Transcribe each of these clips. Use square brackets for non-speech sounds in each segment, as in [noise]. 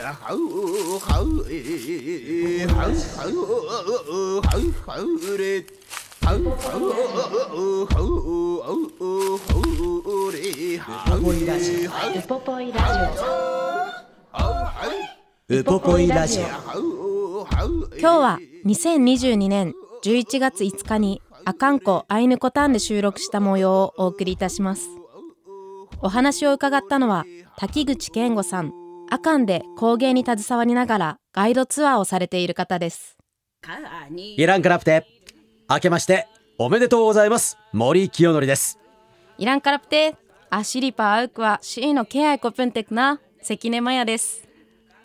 やはうはうえはうはうはうはうれはうはうはうはうれはうウポポイラウポポイラジオ今日は2022年11月5日に阿寒湖アイヌコタンで収録した模様をお送りいたしますお話を伺ったのは滝口健吾さん阿寒で工芸に携わりながらガイドツアーをされている方です。イランクラプテ明けましておめでとうございます。森清則です。イランカラプテアシリパアウクはシーのケアイコプンテクな。関根マヤです。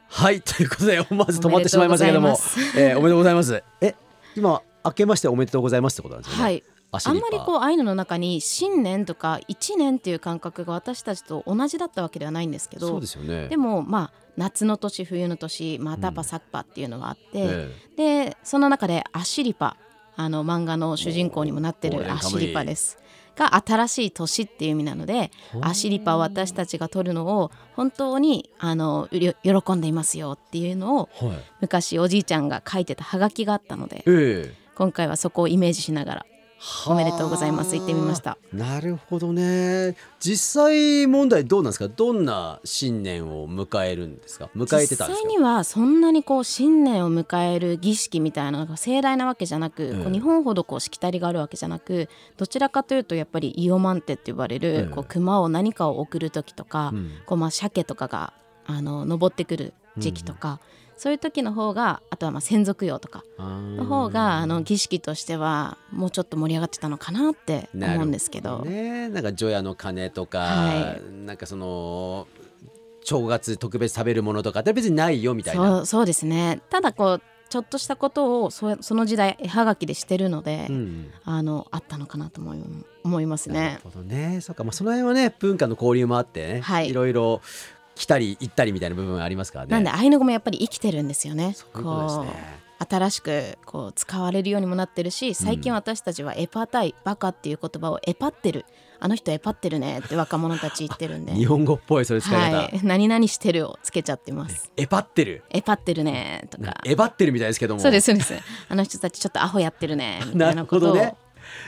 はいということで思わず止まってしまいましたけどもおめでとうございます。え今明けましておめでとうございますってことなんですよね。はいあんまりこうアイヌの中に新年とか1年っていう感覚が私たちと同じだったわけではないんですけどそうですよね。でもまあ夏の年冬の年またパサッパっていうのがあって、えでその中でアシリパあの漫画の主人公にもなってるアシリパです。が新しい年っていう意味なのでアシリパを私たちが取るのを本当にあの喜んでいますよっていうのを昔おじいちゃんが書いてたハガキがあったのでええ。今回はそこをイメージしながらおめでとうございます。言ってみました。なるほどね。実際問題どうなんですか？どんな新年を迎えるんですか？迎えてたんですか？実際にはそんなにこう新年を迎える儀式みたいなのが盛大なわけじゃなく、ええ。こう日本ほどこうしきたりがあるわけじゃなくどちらかというとやっぱりイオマンテって呼ばれる、ええ。こう熊を何かを送る時とか、うん。こうまあ鮭とかがあの登ってくる時期とか、そういう時の方があとはまあ先祖供養とかの方があの儀式としてはもうちょっと盛り上がってたのかなって思うんですけど。ねなんか除夜の鐘とか、はなんかその正月特別食べるものとかって別にないよみたいな。そうですね。ただこうちょっとしたことをそその時代絵はがきでしてるので、うん。あのあったのかなと思い思いますなねる。ほどね。そうか、まあその辺はね文化の交流もあってね、はいろいろ来たり行ったりみたいな部分ありますからね。なんでアイヌ語もやっぱり生きてるんですよね。そう新しくこう使われるようにもなってるし最近私たちはエパタイ、バカっていう言葉をエパってる。あの人エパってるね。って若者たち言ってるんで。[laughs] 日本語っぽいそれ使い方。はい、何々してるをつけちゃってます。エパってる？エパってるね。とか。エバってるみたいですけども。そうですそうです。あの人たちちょっとアホやってるね。みたいなことをなるほどね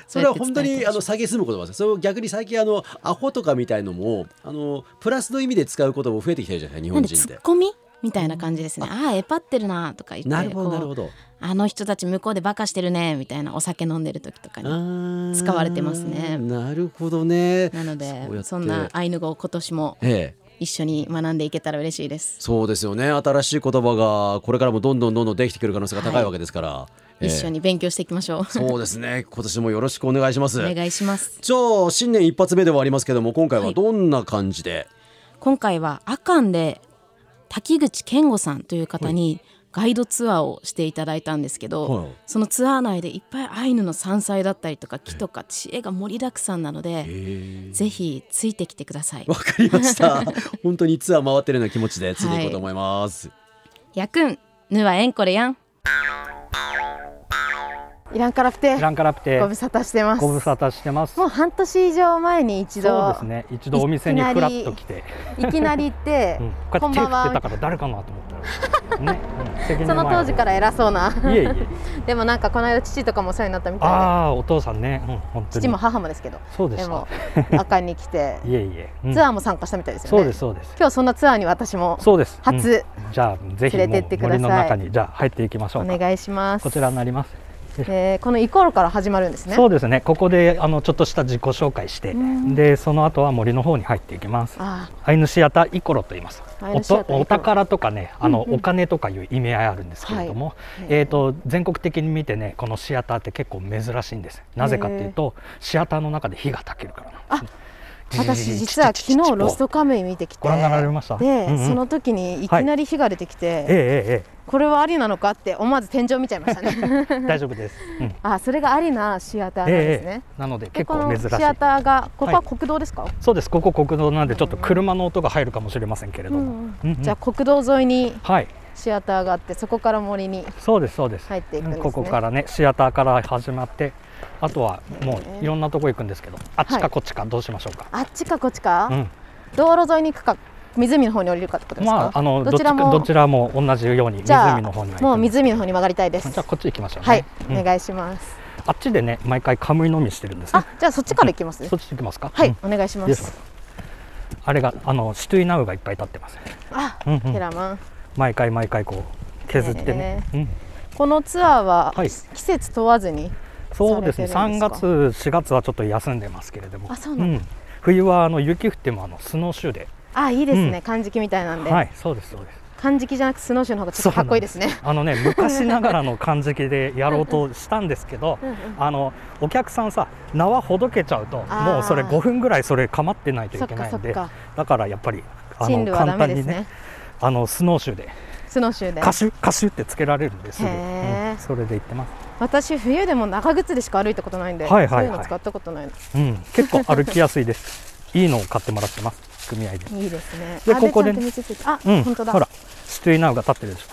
それは本当にあの伝えてほしい蔑む言葉です。それを逆に最近あのアホとかみたいのもあのプラスの意味で使う言葉も増えてきてるじゃない日本人って。ツッコミみたいな感じですねああエパってるなとか言ってなるほどなるほど。あの人たち向こうでバカしてるねみたいなお酒飲んでる時とかに使われてますねなるほどね。なのでそんなアイヌ語を今年もええ。一緒に学んでいけたら嬉しいです、そうですよね新しい言葉がこれからもどんどんどんどんできてくる可能性が高いわけですから、ええ一緒に勉強していきましょう。そうですね。[laughs] 今年もよろしくお願いします。お願いします。じゃあ新年一発目ではありますけども今回はどんな感じで、今回は阿寒で滝口健吾さんという方にガイドツアーをしていただいたんですけど、はい。そのツアー内でいっぱいアイヌの山菜だったりとか木とか知恵が盛りだくさんなので、え。ぜひついてきてください。わかりました。[laughs] 本当にツアー回ってるような気持ちでついていこうと思います、やくんぬはえんこれやんイランカラプテイランカラプテご無沙汰してますご無沙汰してます。もう半年以上前に一度そうですね。一度お店にフラッと来て、いきなり行って、[laughs] うん、こうやって手振ってたから誰かなと思ったら、ね、うん、[laughs] その当時から偉そうないえいえ。[laughs] でもなんかこの間父とかもお世話になったみたいああ、お父さんね、うん、本当に。で父も母もですけどそうでしたでも。赤に来ていえいえ。うんツアーも参加したみたいですよね、そうですそうです。今日そんなツアーに私もそうです。うん初じゃあぜひ連れてってください森の中にじゃあ入っていきましょうか。お願いしますこちらになります。[laughs] えーこのイコールから始まるんですねそうですね。ここであのちょっとした自己紹介して、んでその後は森の方に入っていきます。あアイヌシアターイコロと言います。おとお宝とかね、あの、うんうんお金とかいう意味合いあるんですけれども、はいえっ、と全国的に見てね、このシアターって結構珍しいんです。なぜかっていうと、シアターの中で火が焚けるからなんですね。私実は昨日ロストカムイ見てきて。ご覧になられました？で、その時にいきなり火が出てきて、えええこれはありなのかって思わず天井見ちゃいましたね。[laughs] 大丈夫です、うん。あそれがありなシアターなんですね、ええ。なのでで結構珍しい。シアターがここははい。国道ですか、そうです。ここ国道なんでちょっと車の音が入るかもしれませんけれども、じゃあ国道沿いにはい。シアターがあってそこから森にそうですそうです。入っていくんですね。ここからねシアターから始まってあとはもういろんなとこ行くんですけどあっちかこっちかどうしましょうか、あっちかこっちか、うん。道路沿いに行くか湖の方に降りるかってことですか、まああのどっちらも。どちらも同じように湖の方にもう湖の方に曲がりたいです。じゃあこっち行きましょうね。はい、うん。お願いします。あっちでね毎回カムイ飲みしてるんですね。あじゃあそっちから行きますね。そっち行きますか？はい、うん。お願いします。あれがあのシトゥイナウがいっぱい立ってますあ、うんうん。ヘラマン。毎回毎回こう削ってね、うん、このツアーははい。季節問わずに、そうですね。3されてるんですか？月4月はちょっと休んでますけれども。あそうなんだ。ん。冬はあの雪降ってもあのスノーシューで。あいいですね、うん。漢字記みたいなんで、はいそうですそうです。漢字記じゃなくてスノーシューの方がちょっとかっこいいですね。[laughs] あのね昔ながらの漢字記でやろうとしたんですけど [laughs] うんうん。あのお客さんさ縄ほどけちゃうともうそれ5分ぐらいそれ構ってないといけないんでだからやっぱりあの進路はダ簡単にねあのスノーシューでスノーシューで。カシュカシュってつけられるんです。ぐ、うんそれで行ってます、私冬でも長靴でしか歩いたことないんで、はいはいはい。そういうの使ったことないの。うん、結構歩きやすいです。[laughs] いいのを買ってもらってます。組合で。いいですね。あでここでちゃんと道ついて。あ、うん。本当だ。ほらシトゥイナウが立ってるでしょ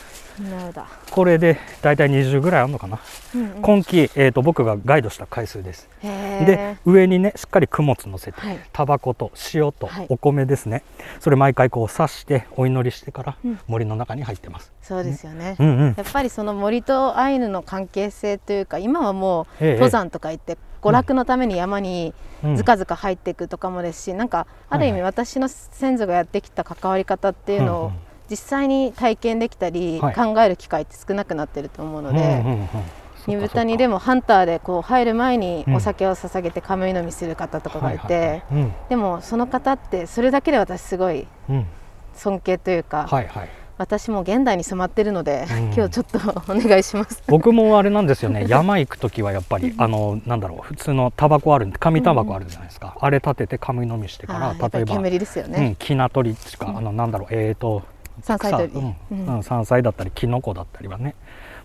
これでだいたい20ぐらいあるのかな、うんうん、今季、えー、と僕がガイドした回数です。で上にねしっかり供物乗せて、はい。タバコと塩とはい。お米ですね、それ毎回こう刺してお祈りしてからうん。森の中に入ってます、そうですよね、うんうん。やっぱりその森とアイヌの関係性というか今はもうええ登山とか行って娯楽のために山にうん。ずかずか入っていくとかもですし、なんかある意味はい。私の先祖がやってきた関わり方っていうのをうんうん実際に体験できたりはい。考える機会って少なくなってると思うので、うんうんうん二豚にでもハンターでこう入る前にうんお酒を捧げてカムイ飲みする方とかがいて、でもその方ってそれだけで私すごいうん。尊敬というか、はいはい。私も現代に染まってるので、うん。今日ちょっとお願いします。僕もあれなんですよね。[laughs] 山行く時はやっぱりあのなんだろう普通のタバコあるんで紙タバコあるじゃないですか、あれ立ててカムイ飲みしてから例えば煙ですよね。うん、きな取りとか、あのなんだろうえーと山菜採り草う。ん。山菜だったりきのこだったりはね。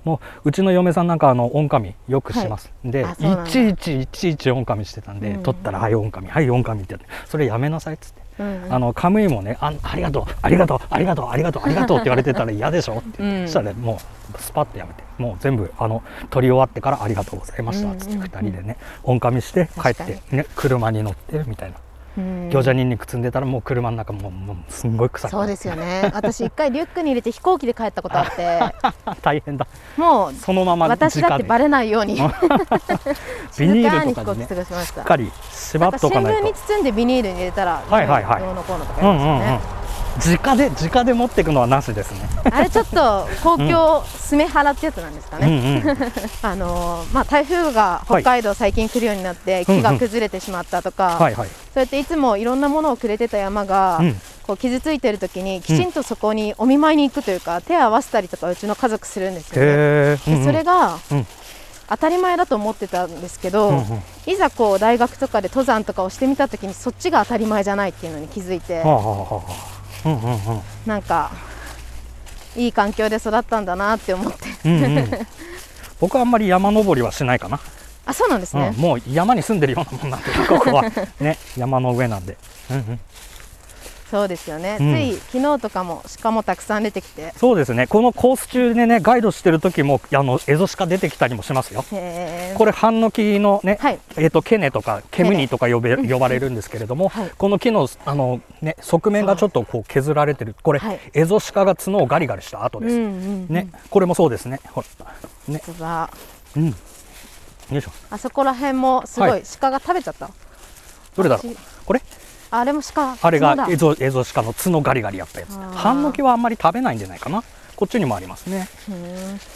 もううちの嫁さんなんかあのオンカミよくします、であそうなんだ。いちいちいちいちオンカミしてたんで、うん取ったら「はいオンカミはいオンカミ」ってやってそれやめなさいっつって、うんうん。あのカムイもねあ「ありがとうありがとうありがとうありがとうありがとう」って言われてたら嫌でしょって、うん。そしたらもうスパッとやめて。もう全部あの取り終わってから「ありがとうございました」っつってうんうんうん2人でねオンカミして帰って、ね、車に乗ってみたいな。うん。餃子にんにく積んでたらもう車の中もうもうすんごい臭くそうですよね。私一回リュックに入れて飛行機で帰ったことあって、[laughs] 大変だ。もうそのまま私だってバレレないように。[laughs] ビニ静ールとかにねしっかり縛っとかないと。聞に包んでビニールに入れたら、はいはいはい。どうのこうのとかうんうんうん。言いますよね。直で直で持っていくのはなしですね。あれちょっと公共スメハラってやつなんですかうんね。うん。[laughs] あのーまあ台風が北海道最近来るようになって木が崩れてしまったとか、はいはいそうやっていつもいろんなものをくれてた山が、うん。こう傷ついてる時にきちんとそこにお見舞いに行くというか、手を合わせたりとかうちの家族するんですよね。でそれが、うん。当たり前だと思ってたんですけど、うん。うんいざこう大学とかで登山とかをしてみた時にそっちが当たり前じゃないっていうのに気づいて、なんかいい環境で育ったんだなって思って。うんうん。僕はあんまり山登りはしないかな、あそうなんですね、うん、もう山に住んでるようなもんなんで [laughs] ここは。ね山の上なんで、うんうん、そうですよね、うん。つい昨日とかも鹿もたくさん出てきて。そうですね。このコース中でねガイドしてる時もあのエゾシカ出てきたりもしますよ。これハンノキのね、はい。えー、とケネとかケムニとか呼べ呼ばれるんですけれども、はい。この木のあの、ね、側面がちょっとこう削られてる。これ、はい。エゾシカが角をガリガリした跡です、うんうんうん。ね、これもそうですね。ほらね。うんよいしょ。あそこら辺もすごい、はい。鹿が食べちゃった？どれだろう？私これ？あれも鹿。あれがエゾエゾシカの角ガリガリやったやつ。ハンノキはあんまり食べないんじゃないかな？こっちにもありますね。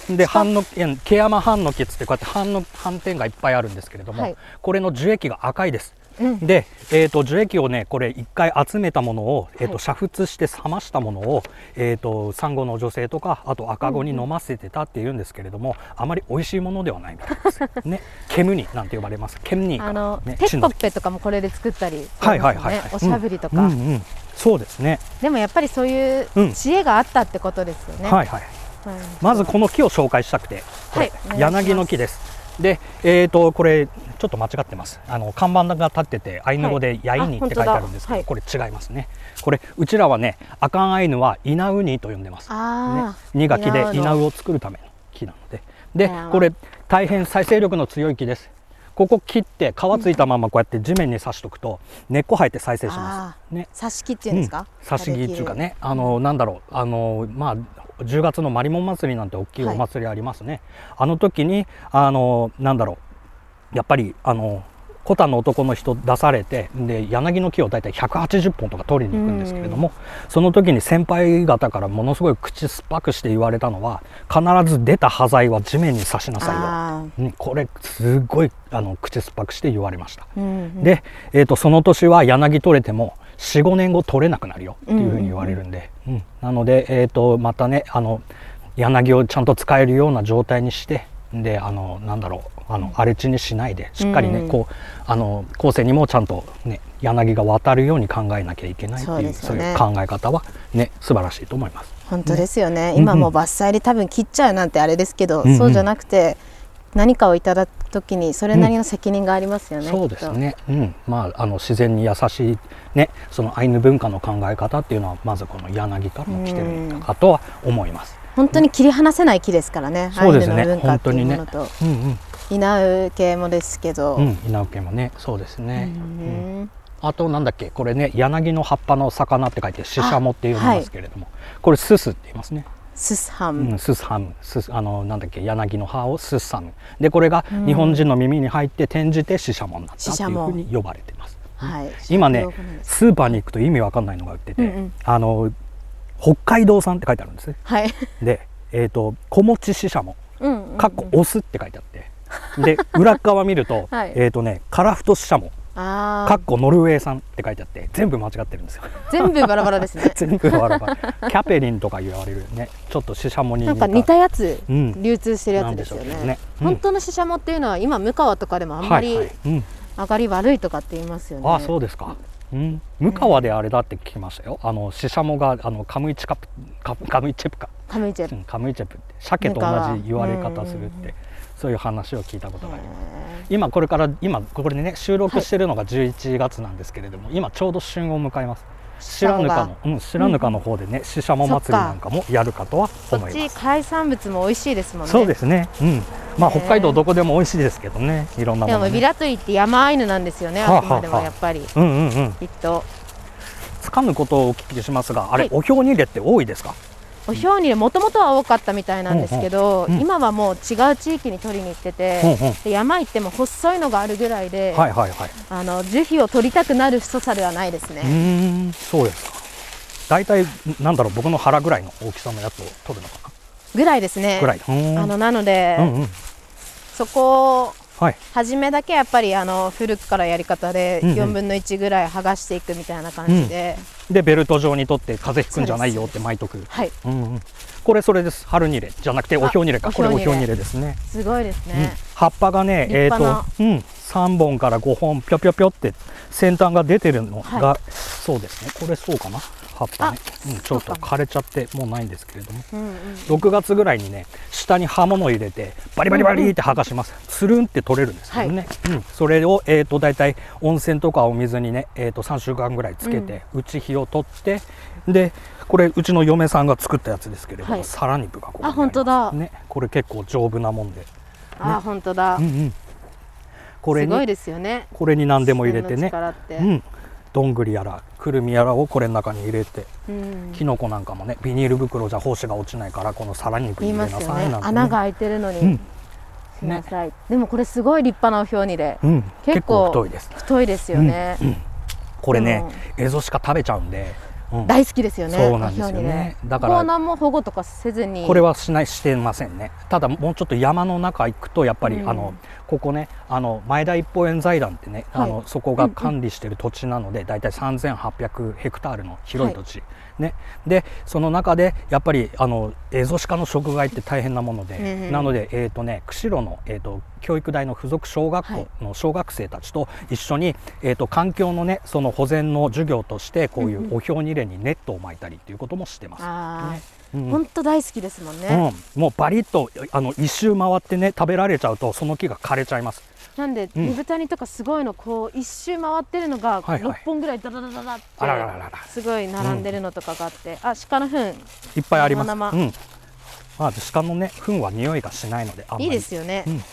うんでハンノキ毛山ハンノキっつってこうやって斑の斑点がいっぱいあるんですけれども、はい。これの樹液が赤いですうん。で、えー、と樹液をねこれ一回集めたものを、えー、とはい煮沸して冷ましたものを、えー、とサンゴの女性とかあと赤子に飲ませてたっていうんですけれども、あまり美味しいものではないみたいです。[laughs] ね、ケムニなんて呼ばれます。ケムニか。あの、ね、テッコッペとかもこれで作ったりしますはいはいはいはい。おしゃぶりとか、うんうん。うんそうですね。でもやっぱりそういううん。知恵があったってことですよね、はいはい。うんまずこの木を紹介したくて、はい。柳の木です。で、えー、とこれちょっと間違ってます。あの看板が立っててアイヌ語でヤイニって書いてあるんですけど、あこれ違いますね。これうちらはね、アカンアイヌはイナウニと呼んでます。ね。あ、二が木でイナウを作るための木なので、でこれ大変再生力の強い木です。ここ切って皮ついたままこうやって地面に刺しとくと根っこ生えて再生します。ね。挿し木っていうんですか、刺し木っていうかね、あのなんだろう、あのまあ10月のマリモン祭りなんて大きいお祭りありますね。あの時にあのなんだろう、やっぱりあのコタの男の人出されてで柳の木を大体180本とか取りに行くんですけれども、その時に先輩方からものすごい口酸っぱくして言われたのは必ず出た端材は地面に刺しなさあいよ。うんこれすごいあの口酸っぱくして言われました。ーうんうん。で、えー、とその年は柳取れても45年後取れなくなるよっていうふうに言われるんで、うん。なので、えー、とまたねあの柳をちゃんと使えるような状態にしてであのなんだろうあの荒れ地にしないでしっかりね、うんこうあの後世にもちゃんとね柳が渡るように考えなきゃいけないっていうそうね。いう考え方はね素晴らしいと思います。本当ですよね。ん今もう伐採で多分切っちゃうなんてあれですけど、うんうんそうじゃなくて何かをいただく時にそれなりの責任がありますよね、そうですね、うん。まあ、あの自然に優しい、ね、そのアイヌ文化の考え方っていうのはまずこの柳からも来てるのかとは思います。本当に切り離せない木ですからね、そうですね。アイヌの文化っていうものと、うんうん。稲う系もですけど、うん、稲受けもね、そうですね。うんうん。あとなんだっけ、これね、柳の葉っぱの魚って書いて、シシャモって呼びますけれども。これススって言いますね。ススハうム、ん、ススハム、スス、あの、なんだっけ、柳の葉をススハム。で、これが日本人の耳に入って転じてシシャモになったっていうふうに呼ばれてます。はい、今ねスーパーに行くと意味わかんないのが売ってて、うんうん。あの北海道産って書いてあるんですね。はい、で、えっ、と小餅ししゃも、かっこオスって書いてあって、で裏側見ると、[laughs] はい。えっ、とねカラフトししゃも、かっこノルウェー産って書いてあって全部間違ってるんですよ。全部バラバラですね。[laughs] 全部バラバラ。キャペリンとか言われるね、ちょっとししゃもになんか似たやつ、うん。流通してるやつですよね。ね。うん。本当のシシャモっていうのは今向川とかでもあんまりはいはい。うん、上がり悪いとかって言いますよね、あそうですか。うん、向川であれだって聞きましたよ。あのししゃもがあのカムイチカプカカムイチェプか。カムイチェうんカムイチェプって鮭と同じ言われ方するって、そういう話を聞いたことがあります。今これから今これね収録してるのが11月なんですけれども、今ちょうど旬を迎えます。白ぬかの、うん、白ぬかの方でね、ししゃも祭りなんかもやるかとはそっち思います。海産物も美味しいですもんねそうですね。うん。まあね北海道どこでも美味しいですけどね、いろんなもの、でもビね。ラトリって山アイヌなんですよねはああくまでもはあやっぱりうんうんうん。きっとつかぬことをお聞きしますが、あれ、はいお経に入れって多いですか？お表にもともとは多かったみたいなんですけど、うんうんうん今はもう違う地域に取りに行ってて、うんうんで山行っても細いのがあるぐらいで、はいはいはい。あの樹皮を取りたくなる太さではないですうね、ーん、そうですか。大体なんだろう僕の腹ぐらいの大きさのやつを取るのかぐらいですねな。ぐらい。うーんあのなので、うんうん。そこをはい。初めだけやっぱりあの古くからやり方でうんうん4分の1ぐらい剥がしていくみたいな感じで、でベルト状に取って風邪ひくんじゃないよって巻いとく。はいうんうん。これそれです。春ニレじゃなくてお経ニレか。おこれお経ニレ経ニレですね。すごいですうんね、葉っぱがね、えっ、と立派、うん、3本から5本ぴょぴょぴょって先端が出てるのが、はそうですね。これそうかな。葉っぱね、あうん、ちょっと枯れちゃってもうないんですけれども、うんうん。6月ぐらいにね下に刃物を入れてバリバリバリって剥がします、つるんって取れるんですけどね、うん、それを、えー、と大体温泉とかお水にね、えー、と3週間ぐらいつけて、内火を取ってでこれうちの嫁さんが作ったやつですけれども、はい。サラ肉がここにあ本当だ。ね、これ結構丈夫なもんで、あ本当だ、うんうん、これにすごいですよね。これに何でも入れてね。うんどんぐりやらくるみやらをこれの中に入れてうん。きのこなんかもねビニール袋じゃ胞子が落ちないからこのサラ肉に入れなさいなんて、ね、穴が開いてるのに、うん。しなさい、でもこれすごい立派なお表にで、うん、結結構構太いです。太いですよね、これねエゾシカ食べちゃうんでうん。大好きですよね、そうなんですよね。だからここ何も保護とかせずに。これはしないしてませんね。ただもうちょっと山の中行くとやっぱり、うん。あのここねあの前田一方園財団ってね、はい。あのそこが管理してる土地なので、だいたい3800ヘクタールの広い土地、ね、でその中でやっぱりあのエゾシカの食害って大変なもので、うんうんなので、えーとね、釧路の、えー、と教育大の附属小学校の小学生たちと一緒に、えー、と環境のねその保全の授業としてこういうおひょうにれにネットを巻いたりっていうこともしてます。あねー。うん本当大好きですもんね、うん、もうバリッとあの一周回ってね食べられちゃうとその木が枯れちゃいます。なんでうん。二豚にとかすごいのこう一周回ってるのがはいはい。6本ぐらいダダダダダってあららららら。すごい並んでるのとかがあって、あ鹿の糞。いっぱいあります。生々。うん。まあ、鹿のね糞は匂いがしないのであんまり。いいですよね、うん。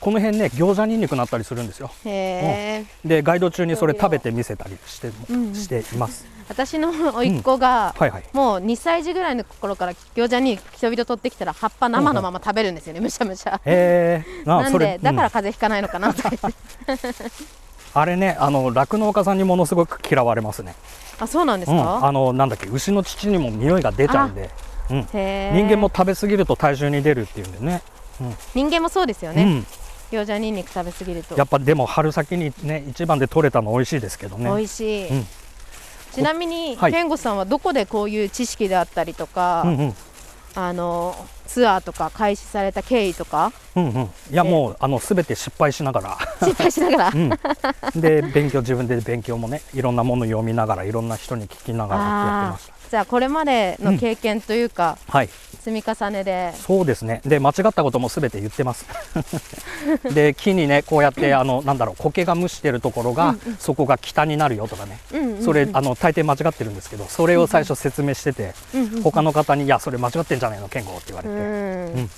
この辺ね餃子にんにくなったりするんですよ。へえ、でガイド中にそれ食べて見せたりして,、うんうん。しています私の甥っ子が、もう2歳児ぐらいの頃から餃子に人々取ってきたら葉っぱ生のまま食べるんですよね、むしゃむしゃ。へえなんでだからうん。風邪ひかないのかなとか言って、あれねあの酪農家さんにものすごく嫌われますね、あそうなんですうん、か、あのなんだっけ牛の乳にも匂いが出ちゃうんで、うん、人間も食べ過ぎると体重に出るっていうんでね。人間もそうですよね、うん、餃子にんにく食べ過ぎると。やっぱでも春先にね一番で取れたの美味しいですけどね。美味しい、うんちなみに、はい。健吾さんはどこでこういう知識であったりとか、うんうん。あのツアーとか開始された経緯とか？うんうん、いやでもうあの全て失敗しながら、[laughs] 失敗しながら、うん、で勉強自分で勉強もねいろんなもの読みながらいろんな人に聞きながらやってあました。ー。じゃあこれまでの経験というか、はい積み重ねで。そうですね。で間違ったことも全て言ってます。[laughs] で木にねこうやってあのなんだろう苔が蒸してるところが、そこが北になるよとかね。うんうんうん。それあの大抵間違ってるんですけどそれを最初説明してて、うんうん。他の方に「いやそれ間違ってんじゃないの健吾」って言われて、うん。うん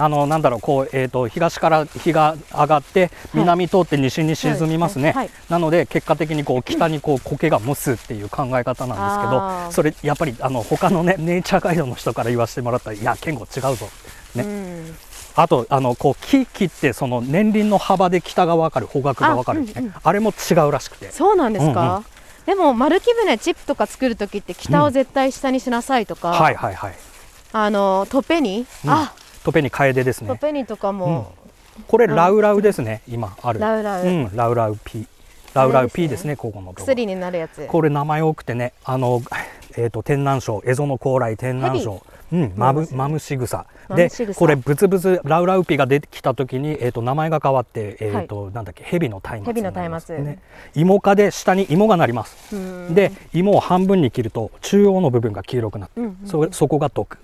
あのなんだろうこう、えー、と東から日が上がって南通って西に沈みますね、はい。はい。なので結果的にこう北にこう苔が蒸すっていう考え方なんですけど、それやっぱりあの他のね [laughs] ネイチャーガイドの人から言わせてもらったら「いや健吾違うぞ」ね。うん。あとあのこう木切ってその年輪の幅で北が分かる方角が分かるね。あうんうんあれも違うらしくて。そうなんですか、うんうん。でも丸木舟チップとか作る時って北を絶対下にしなさいとか、はいはいはい。あのトペニ、うん。あトペに楓ですね。トペニとかも、これラウラウですね今ある。ラウラウ。うん、ラウラウ P ラウラウ P ですねここの薬になるやつ。これ名前多くてねあの、えー、と天南賞蝦夷の高麗天南賞うん、マムマムシグサ。でこれブツブツラウラウピが出てきた時に、えー、と名前が変わって、えーとなんだっけ蛇の松明蛇の松明。ね、芋科で下に芋がなります。うん。で芋を半分に切ると中央の部分が黄色くなって、うんうんそそこが毒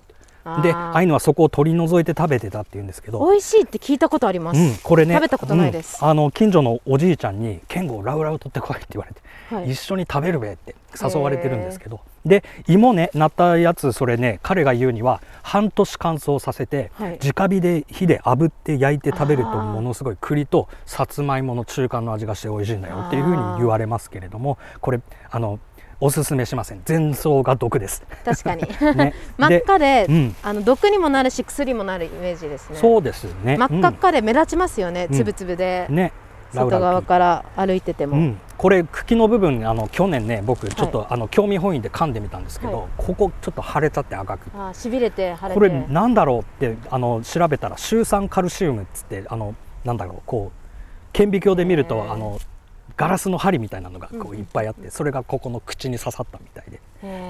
あー。でアイヌはそこを取り除いて食べてたっていうんですけど。美味しいって聞いたことあります、うん、これね食べたことないです。うんあの近所のおじいちゃんに「ケンゴラウラウ取ってこい」って言われて、はい。一緒に食べるべって誘われてるんですけど。で芋ねなったやつそれね彼が言うには半年乾燥させて、はい。直火で火で炙って焼いて食べるとものすごい栗とさつまいもの中間の味がして美味しいんだよっていうふうに言われますけれどもこれあのおすすめしません。全草が毒です。確かに。[laughs] ね。[laughs] 真っで赤で、うん。あの毒にもなるし薬にもなるイメージですね。そうですね。真っ赤っかで目立ちますよね、うん。つぶつぶで、うんね。外側から歩いてても、うん、これ茎の部分あの去年ね僕ちょっと、あの興味本位で噛んでみたんですけど、はい。ここちょっと腫れちゃって赤く。あしびれて腫れて。これなんだろうってあの調べたらシュウ酸カルシウムっつってあのなんだろうこう顕微鏡で見るとあのガラスの針みたいなのがこういっぱいあってそれがここの口に刺さったみたいで。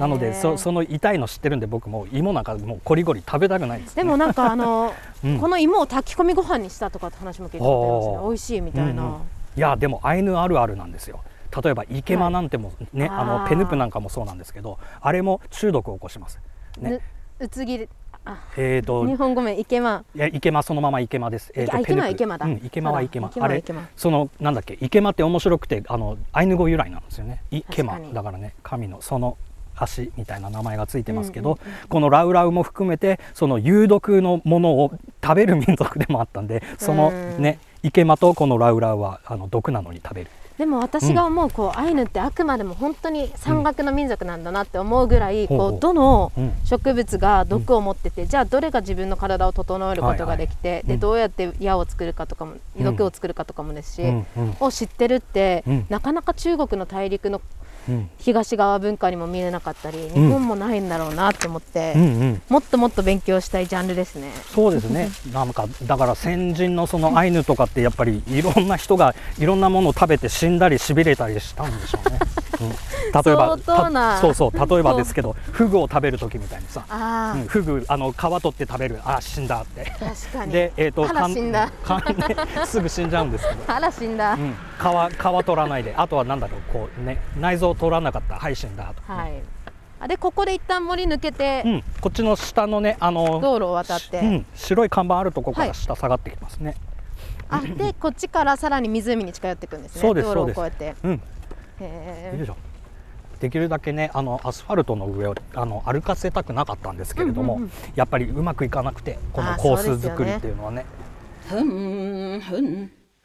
なのでそその痛いの知ってるんで僕もう芋なんかもうコリゴリ食べたくないです、ね、でもなんかあの、[laughs] うん。この芋を炊き込みご飯にしたとかって話も聞いたことありますね美味しいみたいな、うんうん。いやでもアイヌあるあるなんですよ。例えばイケマなんてもね、ああーのペヌプなんかもそうなんですけどあれも中毒を起こします。ね。ぬうつぎあえーと日本語名イケマいやイケマそのままイケマです。えーとあイケマはペヌプイケマだうん、イケマはイケマ。そうだイケマはあれそのなんだっけイケマって面白くてあのアイヌ語由来なんですよね。イケマ確かにだからね神のその足みたいな名前がついてますけど、うんうんこのラウラウも含めてその有毒のものを食べる民族でもあったんでそのうんねイケマとこのラウラウはあの毒なのに食べる。でも私が思うこうアイヌってあくまでも本当に山岳の民族なんだなって思うぐらい、こうどのうん。植物が毒を持ってて、じゃあどれが自分の体を整えることができて、でどうやって矢を作るかとかも毒を作るかとかもですし、を知ってるって、うん。なかなか中国の大陸のうん東側文化にも見れなかったり日本もないんだろうなって思って、もっともっと勉強したいジャンルですね。そうですね。[laughs] なんかだから先人のそのアイヌとかってやっぱりいろんな人がいろんなものを食べて死んだりしびれたりしたんでしょうね、[laughs] うん、例えばそうそう例えばですけどフグを食べる時みたいにさうん、フグあの皮取って食べるあ死んだって。確かに。でえっ、とかん死んだ。かんね [laughs] すぐ死んじゃうんですけど。あら死んだ。うん、皮皮取らないで。あとはなんだろうこうね内臓取らなかったはい死んだと、はい。あでここで一旦森抜けて、うん、こっちの下のねあの道路を渡って、うん、白い看板あるとこかはい。ら下下がってきますね、あでこっちからさらに湖に近寄っていくんですね。そうです道路をこうやって。うん。へー。よいしょ。できるだけねあのアスファルトの上をあの歩かせたくなかったんですけれども、うんうんうん。やっぱりうまくいかなくてこのコース作りっていうのはね。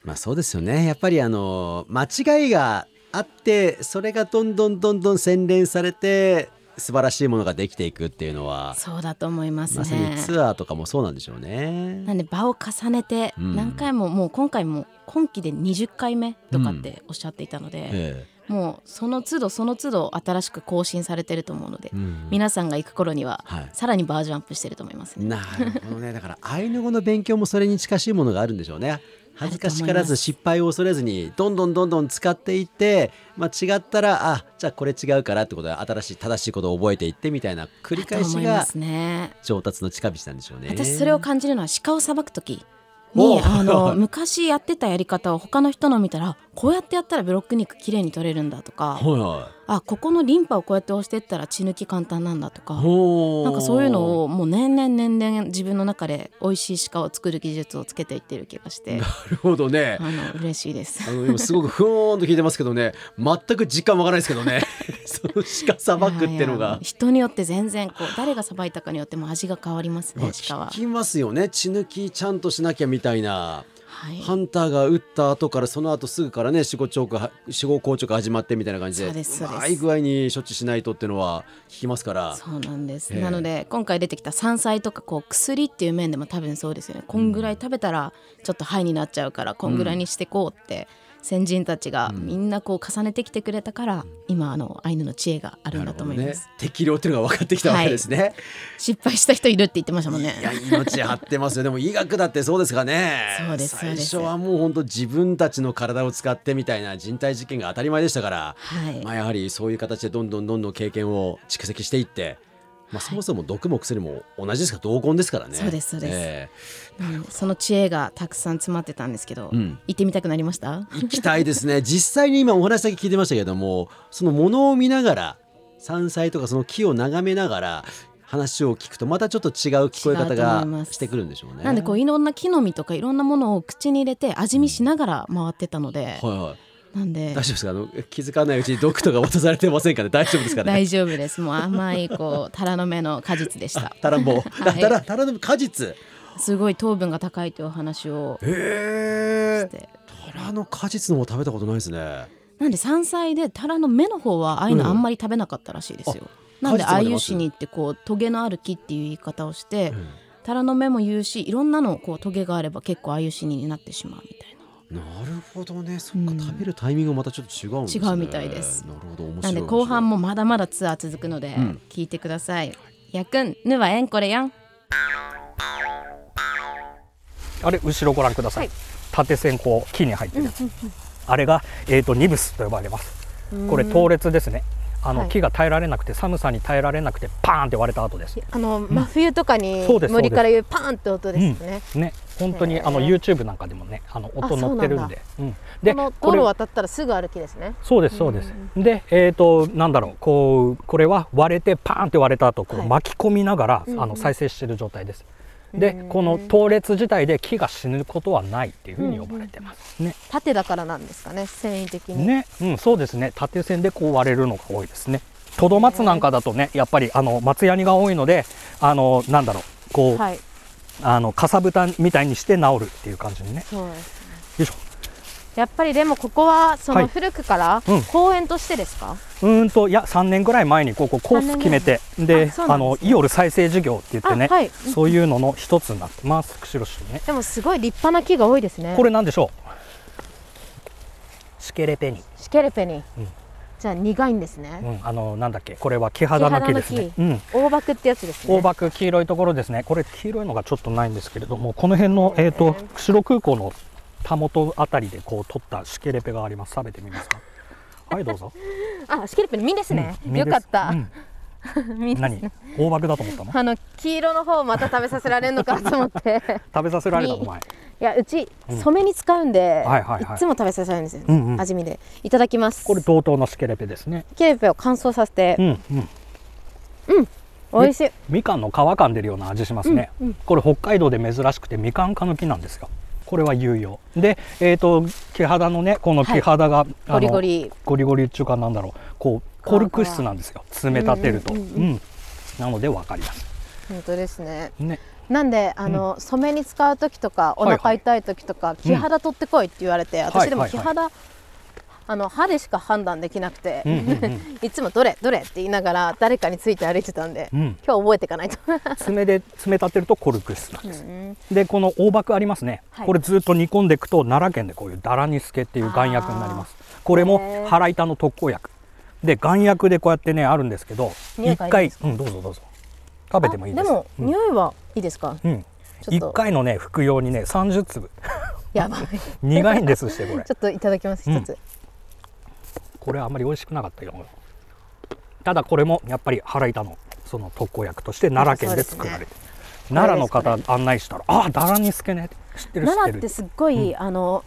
まあそうですよね。やっぱりあの間違いがあってそれがどんどんどんどん洗練されて素晴らしいものができていくっていうのはそうだと思いますまさにねツアーとかもそうなんでしょうね。なんで場を重ねてうん。何回も、もう今回も今期で20回目とかっておっしゃっていたので、えもうその都度その都度新しく更新されてると思うので、えうん。皆さんが行く頃にははい。さらにバージョンアップしてると思いますね。なるほどね。だからアイヌ語の勉強もそれに近しいものがあるんでしょうね恥ずかしからず失敗を恐れずにどんどんどんどん使っていって、まあ、違ったらあじゃあこれ違うからってことで新しい正しいことを覚えていってみたいな繰り返しが。上達の近道なんでしょうね。私それを感じるのは鹿をさばく時おにあの昔やってたやり方を他の人の見たらこうやってやったらブロック肉きれいに取れるんだとかはいはい。あここのリンパをこうやって押していったら血抜き簡単なんだとかなんかそういうのをもう年々年々自分の中で美味しい鹿を作る技術をつけていってる気がして。なるほどね。あの嬉しいです。あの今すごくふーんと聞いてますけどね。全く実感わからないですけどね。[laughs] その鹿さばくっていうのが。や人によって全然こう誰がさばいたかによっても味が変わりますね鹿は。聞。きますよね。血抜きちゃんとしなきゃみたいなはい。ハンターが撃った後からその後すぐからね死後チョークは死後硬直始まってみたいな感じでそうい具合に処置しないとっていうのは聞きますから。そうなんです、ええ。なので今回出てきた山菜とかこう薬っていう面でも多分そうですよね。こんぐらい食べたらちょっと肺になっちゃうからこんぐらいにしてこうって先人たちがみんなこう重ねてきてくれたから、今あのアイヌの知恵があるんだと思います、ね。適量っていうのが分かってきたわけですね、失敗した人いるって言ってましたもんね。いや命張ってますよ。でも医学だってそうですかね。そうですそうです。最初はもう本当自分たちの体を使ってみたいな人体実験が当たり前でしたから、はい、まあ、やはりそういう形でどんどんどんどん経験を蓄積していって、まあ、そもそも毒も薬も同じですから同根ですからね。そうですそうです。えうんその知恵がたくさん詰まってたんですけど、うん。行ってみたくなりました？え行きたいですね。[laughs] 実際に今お話だけ聞いてましたけどもそのものを見ながら山菜とかその木を眺めながら話を聞くとまたちょっと違う聞こえ方がしてくるんでしょうね。なんでこういろんな木の実とかいろんなものを口に入れて味見しながら回ってたので、はいはいなんで？大丈夫ですか？あの気づかないうちに毒とか渡されてませんかね？大丈夫ですかね？大丈夫です。もう甘いこうタラの芽の果実でした。タランボ、はい。タラタラの果実。すごい糖分が高いというお話をして。タラの果実のも食べたことないですね。なんで山菜でタラの芽の方はああいうのあんまり食べなかったらしいですよ、なんで果実までああいう市に行ってこうトゲのある木っていう言い方をして、タラの芽も言うしいろんなのこうトゲがあれば結構ああいうシニになってしまうみたいななるほどね。そっか、うん。食べるタイミングがまたちょっと違うんですね。違うみたいです。なるほど面白いなんで後半もまだまだツアー続くのでうん。聞いてください、やくんぬはえんこれやん。あれ後ろご覧ください、はい。縦線こう木に入ってるやつ、あれが、えー、とニブスと呼ばれます。これ倒裂ですねあの、はい。木が耐えられなくて寒さに耐えられなくてパーンって割れた後です。あの真冬とかに森から言うパーンって音ですね。ね。本当にあの YouTube なんかでもねあの音あ乗ってるんで。うんこの道路渡ったらすぐ歩きですね。そうですそうです、でえっ、となんだろうこうこれは割れてパーンって割れた後こはい。う巻き込みながら、うんうん。あの再生してる状態です。でうんこの倒裂自体で木が死ぬことはないっていうふうに呼ばれてます。ね。縦だからなんですかね繊維的に。ね、うん、そうですね。縦線でこう割れるのが多いですね。トドマツなんかだとねやっぱりあの松ヤニが多いのであのなんだろうこう、はい。あのかさぶたみたいにして治るっていう感じにね。そうです。よいしょやっぱりでもここはそはい。の古くからうん。公園としてですか？うーんといや3年ぐらい前にここコース決めてであのイオル再生事業って言ってね、あはい。そういうのの一つになってます釧路市ね。でもすごい立派な木が多いですね。これなんでしょう？シケレペニシケレペニ。じゃあ苦いんですね、うん、あのなんだっけ？これは木肌の木ですね。うん。大葉ってやつですね。大麦黄色いところですね。これ黄色いのがちょっとないんですけれどもこの辺の、えー、と釧路空港のたもとあたりでこう取ったシケレペがあります。食べてみますか？[laughs] はいどうぞ。あシケレペの実ですね、うんよかった、うん。[laughs] 実です何？大麦だと思ったの？あの黄色の方また食べさせられるのかなと思って。[laughs] 食べさせられたの？実前。いやうちうん。染めに使うんで、はいはいはい。つも食べさせられるんですよ、うんうん。味見で。いただきます。これ同等のシケレペですね。キレペを乾燥させて。う、んうん。美味しい。みかんの皮噛んでるような味しますね、うんうん。これ北海道で珍しくてみかん科の木なんですよこれは有用でえっ、と木肌のねこの木肌が、あのゴリゴリ。ゴリゴリっていうかなんだろう。こうコルク質なんですよ。爪立てると、うんんううん。うん。なのでわかります。本当ですね。ね。なんであの、染めに使う時とかおはいはい。腹痛い時とか、木肌取ってこいって言われて、い私でもはい。はい木肌、あの歯でしか判断できなくて、うんうんうん。[laughs] いつもどれどれって言いながら誰かについて歩いてたんで、うん。今日覚えていかないと。爪で爪立てるとコルク質なんです、うんでこの大麦ありますね、はい。これずっと煮込んでいくと奈良県でこういうダラニスケっていう丸薬になります。これも腹痛の特効薬。で丸薬でこうやってねあるんですけど一回うんどうぞどうぞ。食べてもいいです。あでも、うん。匂いはいいですか？うん、ちょっと。1回のね服用にね30粒。やばい。ち [laughs] 苦いんですしてこれ。[laughs] ょっといただきますうん。一つ、これはあんまり美味しくなかったよただこれもやっぱり腹痛のその特効薬として奈良県で作られて、奈良の方案内したら「あダラニスケね。知ってる知ってる。奈良ってすっごい、うあの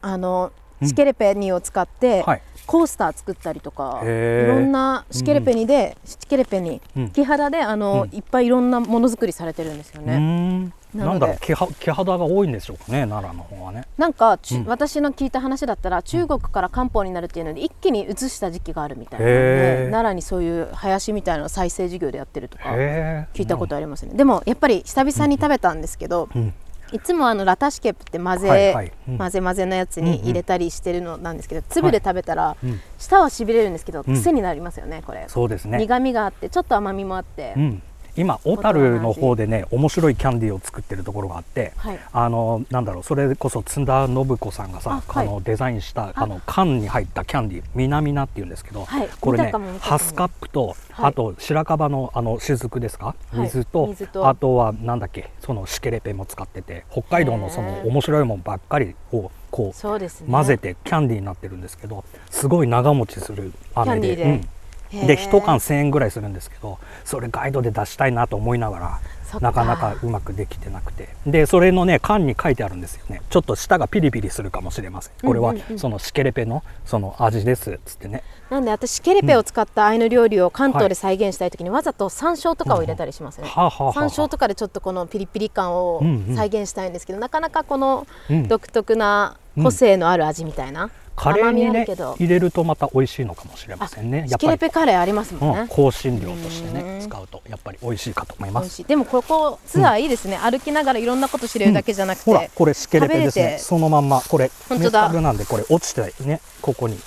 あのうん。シケレペニを使って、はい。コースター作ったりとかいろんなシケレペニで、シケレペニうん木肌であの、うん。いっぱいいろんなものづくりされてるんですよね。んなんだろう毛肌が多いんでしょうかね奈良の方はね。なんか、ちうん。私の聞いた話だったら中国から漢方になるっていうので一気に移した時期があるみたいなのへでー。奈良にそういう林みたいなのを再生事業でやってるとか聞いたことありますね、でもやっぱり久々に食べたんですけど、うんいつもあのラタシケプって混ぜ、はいはい。うん。混ぜ混ぜのやつに入れたりしてるのなんですけど、粒で食べたら、うん。舌はしびれるんですけど、うん。癖になりますよねこれ、そうですね。苦みがあってちょっと甘みもあって、うん今小樽の方でね面白いキャンディーを作ってるところがあって、はい。あのなんだろうそれこそ津田信子さんがさあはい。あのデザインしたあ。の缶に入ったキャンディーみなみなっていうんですけど、はい。これねハスカップと、はい。あと白樺のあの雫ですか、はい。水とあとはなんだっけそのシケレペも使ってて北海道のその面白いもんばっかりをこうね。混ぜてキャンディーになってるんですけどすごい長持ちする飴でキャンディーで。うんで1缶1000円ぐらいするんですけどそれガイドで出したいなと思いながらなかなかうまくできてなくて。でそれのね缶に書いてあるんですよね。ちょっと舌がピリピリするかもしれません。これはうんうんうんそのシケレペのその味ですっつってね。なんで私ケレペを使ったアイヌ料理を関東で再現したい時にわざと山椒とかを入れたりしますね、はあはあはあ。山椒とかでちょっとこのピリピリ感をうんうん。再現したいんですけど、なかなかこのうん。独特な個性のある味みたいな、カレーにね入れるとまた美味しいのかもしれませんね。やっぱり。ペカレーありますもんね、うん、香辛料としてうん。ね使うとやっぱり美味しいかと思います。でもここツアーいいですね、歩きながらいろんなこと知れるだけじゃなくて、ほらこれシケレペですね。そのまんま。これ本当だ。メタルなんでこれ落ちてねここに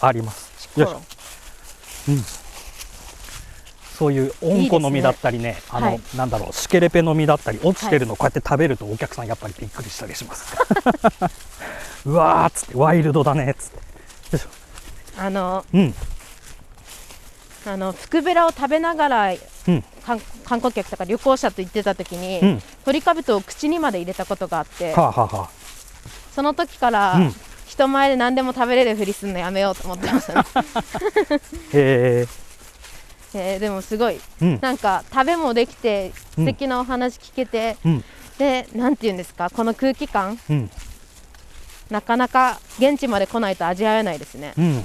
あります。よいしょ。うん。そういう温この実だったりねあの、はい。なんだろうシケレペの実だったり落ちてるのこうやって食べるとお客さんやっぱりびっくりしたりしますうわーっつってワイルドだねっつって。あのうん。あの福べらを食べながらうん。観観光客とか旅行者と行ってた時に、うん。鳥かぶとを口にまで入れたことがあって、はあ、はあはあ、その時から、うん。人前で何でも食べれるふりするのやめようと思ってましたね、へえ。[laughs] ーでもすごいえうん。なんか食べもできてうん。素敵なお話聞けて、うん。でなんて言うんですかこの空気感？うんなかなか現地まで来ないと味わえないですね。うん、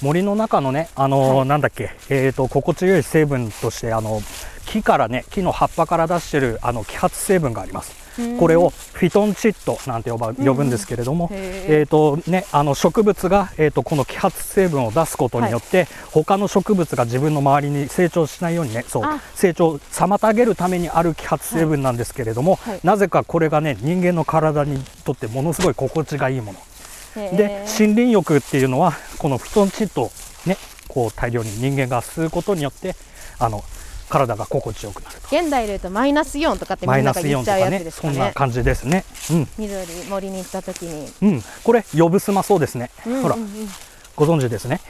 森の中のね、あのーはい。なんだっけ、えー、と心地よい成分としてあの木からね木の葉っぱから出してるあの揮発成分があります。これをフィトンチッドなんて呼ば呼ぶんですけれども、えーとね、あの植物が、えー、とこの揮発成分を出すことによって、他の植物が自分の周りに成長しないようにねそうあ成長を妨げるためにある揮発成分なんですけれども、はい。はいなぜかこれがね人間の体にとってものすごい心地がいいもの。で森林浴っていうのはこの布団チッドをねこう大量に人間が吸うことによってあの体が心地よくなると。現代で言うとマイナスイオンとかってみんなが言っちゃうやつですかね。そんな感じですね。緑森に行った時に、うんうん。これ呼ぶスマそうですね、うんうんうん。ほら。ご存知ですね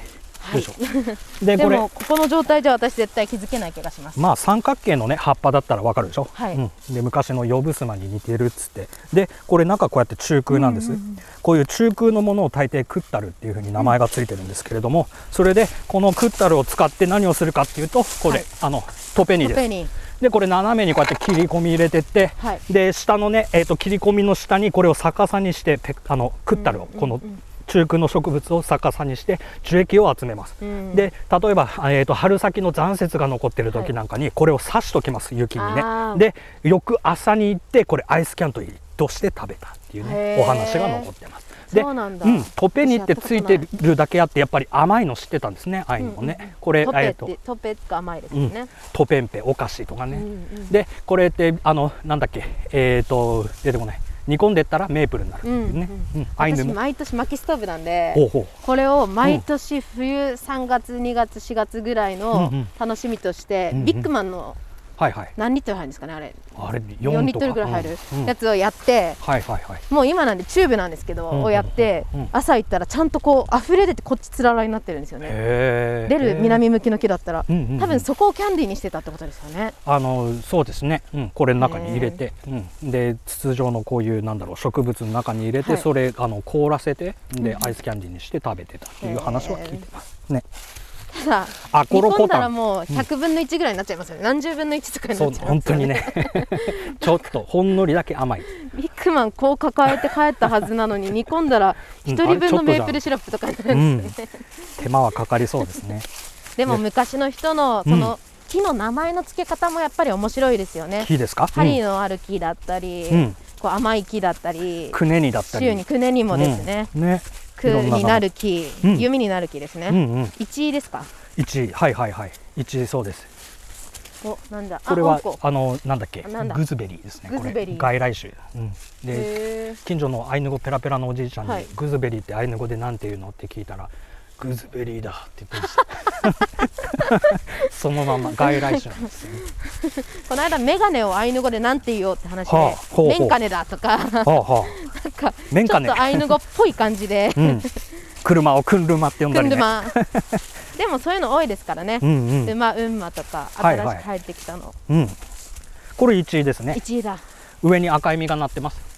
でしょ、[laughs] ででこれ。もここの状態じゃ私絶対気づけない気がします。まあ三角形のね葉っぱだったらわかるでしょ、はい。うん、で昔の呼ぶすまに似てるっつって。でこれ中こうやって中空なんです、こういう中空のものを大抵クッタルっていうふうに名前がついてるんですけれども、それでこのクッタルを使って何をするかっていうとこれ、はい。あのトペニです。トペにでこれ斜めにこうやって切り込み入れてって、はい。で下のね、えー、と切り込みの下にこれを逆さにしてペあのクッタルをこの中空の植物を逆さにして樹液を集めます、うん。で例えば、えー、と春先の残雪が残ってる時なんかにこれを刺しときます雪にね。あー。で翌朝に行ってこれアイスキャントリーとして食べたっていうへねー。お話が残ってます。でそうなんトペニってついてるだけあってやっぱり甘いの知ってたんですねアイヌもね、これトペっえーとてトペが甘いですうん。ね、トペンペお菓子とかね、うんうんでこれってあのなんだっけえっ、と出てこない煮込んでったらメープルになる。っていうね、うん。アイヌも私毎年薪ストーブなんでこれを毎年冬3月2月4月ぐらいのうんうん楽しみとして、うんうん。ビッグマンのはいはい。何リットル入るんですかねあれ。あれ4 4リットルぐらい入るやつをやって、はいはいはい。もう今なんでチューブなんですけど、をやって、うん朝行ったらちゃんとこう溢れ出てこっちつららになってるんですよね。出る南向きの木だったら、多分そこをキャンディーにしてたってことですよね。あのそうですね、うん、これの中に入れて、うん、で筒状のこういうなんだろう植物の中に入れて、はいそれあの凍らせてで、アイスキャンディーにして食べてたっていう話は聞いてます。ねただあコ煮込んだロコタン。らもう100分の1ぐらいになっちゃいますよね、何十分の1とかにそうなっちゃいますよね。本当にね。ちょっとほんのりだけ甘い。ビッグマンこう抱えて帰ったはずなのに [laughs] 煮込んだらうん1人分のメープルシロップとかになるう。ん。ですよね、手間はかかりそうですね。でも昔の人のその木の名前の付け方もやっぱり面白いですよね。木ですか？針のある木だったり、うん。こう甘い木だったりくねにだったり。週にくねにもですね、うん。ね。くになる木、うん。弓になる木ですね、うんうん。一位ですか？1位。はいはいはい。1位そうです。おなんだ。これはあのなんだっけ？グズベリーですねこれ。外来種、うん、で近所のアイヌ語ペラペラのおじいちゃんに、はい。グズベリーってアイヌ語でなんて言うの？って聞いたらグズベリーだって言ってました。そのまま外来種なんですよね。この間メガネをアイヌ語でなんて言おうって話で、はあメンカネだとかなんはあ。はあかメンカネ。ちょっとアイヌ語っぽい感じで、うん。車をクンルマって呼んだりね。クンルマでもそういうの多いですからね、うんうん。馬うんまとかはいはい。新しく入ってきたの、うん。これ1位ですね。1位だ。上に赤い実がなってます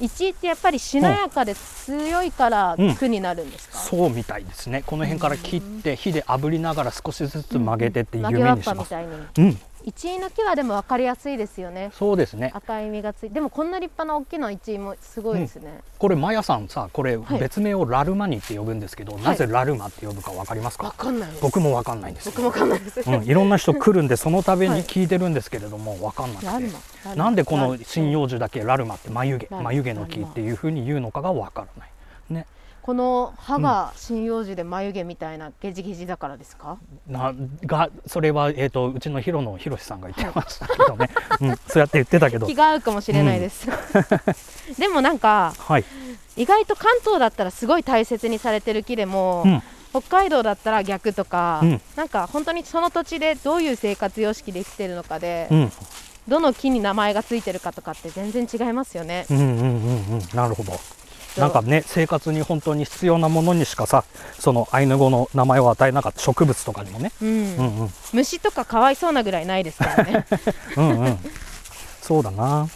1位ってやっぱりしなやかで強いからうん苦になるんですか、そうみたいですね。この辺から切って火で炙りながら少しずつ曲げてって夢にします。ぱみたいに。うん1位の木はでも分かりやすいですよね。そうですね。赤い実がついて。でもこんな立派な大きな1位もすごいですね、これマヤさんさこれはい。別名をラルマニって呼ぶんですけど、なぜラルマって呼ぶかわかりますか、分かんない僕もわかんないんです。よ僕も分かんないです、うん、いろんな人来るんでその度はいに聞いてるんですけれどもわかんなくて、ラルマラルマ。なんでこの針葉樹だけラルマって眉毛眉毛の木っていうふうに言うのかがわからない。ねこの歯が針葉樹で眉毛みたいなゲジゲジだからですか、ながそれは、えー、とうちのヒロのヒロシさんが言ってましたけどね、うん、そうやって言ってたけど。気が合うかもしれないです、[laughs] でもなんかはい、意外と関東だったらすごい大切にされてる木でも、うん。北海道だったら逆とか、うん。なんか本当にその土地でどういう生活様式で生きてるのかで、うん、どの木に名前がついてるかとかって全然違いますよね。うんうんうんうん。なるほどなんかね生活に本当に必要なものにしかさそのアイヌ語の名前を与えなかった植物とかにもね、うん。うんうん、虫とかかわいそうなぐらいないですからね。[laughs] うんうん。そうだな。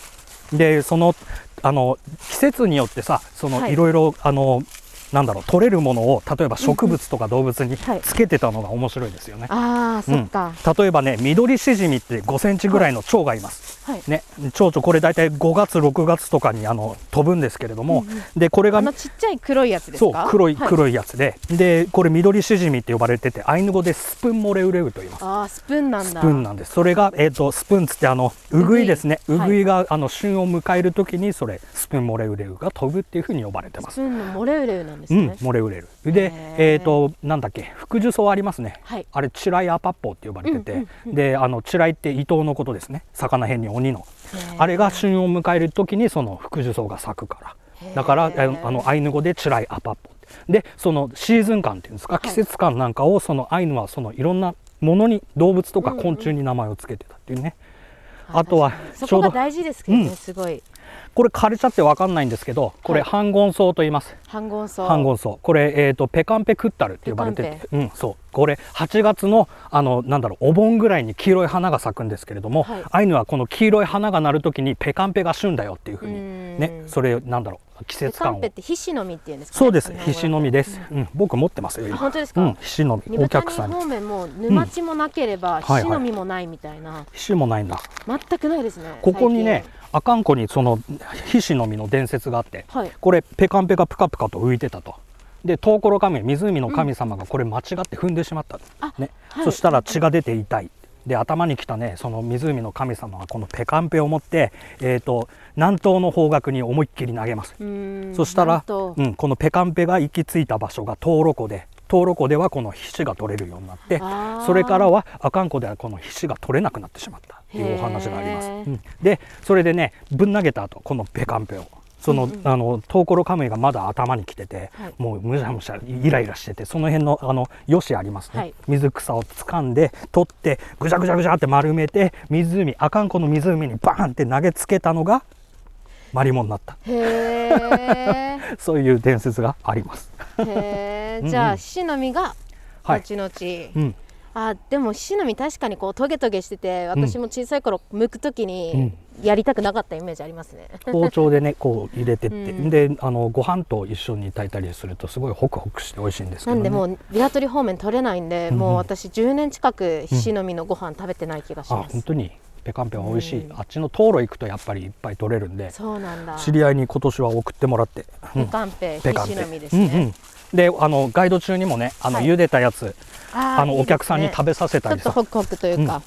でそのあの季節によってさその、はい。い、ろいろあのなんだろう取れるものを例えば植物とか動物にはい。つけてたのが面白いですよね、ああ、そっか。例えばね緑シジミって5センチぐらいの蝶がいます、はい。ね。蝶々これ大体5月6月とかにあの飛ぶんですけれども、でこれがちっちゃい黒いやつですそうか。黒いは黒いやつで、でこれ緑シジミって呼ばれててアイヌ語でスプンモレウレウと言います。ああ、スプーンなんだ。スプーンなんです。それが、えー、とスプーンつってあのウグイですね。ウグイウグイが、あの旬を迎える時にそれスプーンモレウレウが飛ぶっていうふうに呼ばれてます。スプーンのモレウレウなんですうんね。モレウレウでえっ、となんだっけ福寿草ありますね、はい。あれチライアパッポって呼ばれてて、うんうんであのチライって伊藤のことですね。魚辺に鬼の。あれが旬を迎える時にその福寿草が咲くから。だからあのアイヌ語でチライアパッポでそのシーズン感っていうんですか、季節感なんかをそのアイヌはそのいろんなものに動物とか昆虫に名前をつけてたっていうね、あとは確かに。そちょうどこが大事ですけどね、うん。すごい。これ枯れちゃってわかんないんですけどこれはい半ン草と言います。半ン草。半ン草。これ、えー、とペカンペクッタルって呼ばれてて、うん、そう。これ8月のあのなんだろうお盆ぐらいに黄色い花が咲くんですけれども、はい。アイヌはこの黄色い花が鳴る時にペカンペが旬だよっていうふうにうん。ねそれなんだろう季ペ節感を。カンペって皮脂の実っていうんですか、ね、そうです。日本語だとひしの実です、うん、僕持ってますよ本当ですか、うんひしの実お客さんに人方面も沼地もなければ、はいはい。皮脂の実もないみたいな、ひしもないんだ。全くないですねここにね阿寒湖にそのひしの実の伝説があってはい。これペカンペがプカプカと浮いてたと。でトウコロカメ湖の神様がこれ間違って踏んでしまった、あね。はい。そしたら血が出て痛い。で頭に来たねその湖の神様はこのペカンペを持って、えー、と南東の方角に思いっきり投げます、そしたら、うん、このペカンペが行き着いた場所がトウロ湖でトウロ湖ではこの皮脂が取れるようになってそれからは阿寒湖ではこの皮脂が取れなくなってしまった。っていうお話があります。うん。でそれでねぶん投げた後このペカンペをその、あのトウコロカムイがまだ頭に来てて、はい。もうむしゃむしゃイライラしててその辺のあのよしありますね、はい。水草を掴んで取ってぐじゃぐじゃぐじゃって丸めて湖阿寒湖の湖にバーンって投げつけたのがマリモになった。[laughs] そういう伝説があります。へうんうんー。じゃあ皮脂の実がはい後々、うん。あでも皮脂の実確かにこうトゲトゲしてて私も小さい頃剥く時にやりたくなかったイメージありますね、包丁でねこう入れてって、うん。であのご飯と一緒に炊いたりするとすごいホクホクして美味しいんですけど、ね、なんでもうビラトリ方面取れないんで、うんうんもう私10年近く皮脂の実のご飯食べてない気がしあます、本当に？ペカンペは美味しい、うん。あっちのトウロ行くとやっぱりいっぱい取れるんでそうなんだ。知り合いに今年は送ってもらって、うん。ペカンペ、ペカンペ皮脂の実ですね、うんうん。であのガイド中にもねあの、はい。茹でたやつあのお客さんに食べさせたりさ。ちょっとホクホクというか、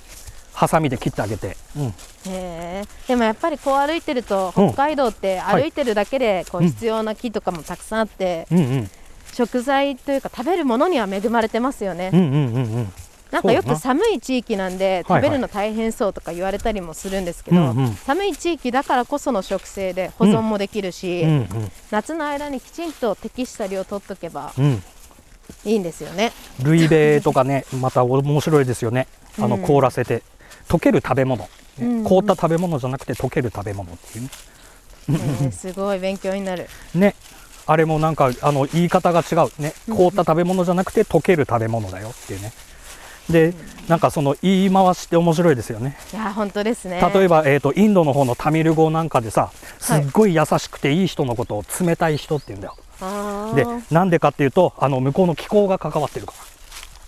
ハサミで切ってあげて、うん。へえでもやっぱりこう歩いてるとうん。北海道ってはい歩いてるだけでこううん。必要な木とかもたくさんあって、うんうん。食材というか食べるものには恵まれてますよね、うんうんうんうんなんかよく寒い地域なんではいはい。食べるの大変そうとか言われたりもするんですけど、うんうん。寒い地域だからこその食性で保存もできるし、うん夏の間にきちんと適した量取っとけばうん。うんいいんですよね。ルイベとかね [laughs] また面白いですよね。あのうん凍らせて。溶ける食べ物、ねうん。凍った食べ物じゃなくて溶ける食べ物っていうね。えーすごい勉強になる。[laughs] ね。あれもなんかあの言い方が違う。ね。凍った食べ物じゃなくて溶ける食べ物だよっていうねでなんかその言い回しって面白いですよね。いや本当ですね。例えば、えー、とインドの方のタミル語なんかでさすっごい優しくていい人のことを冷たい人って言うんだよ。あー。でなんでかっていうとあの向こうの気候が関わってるから。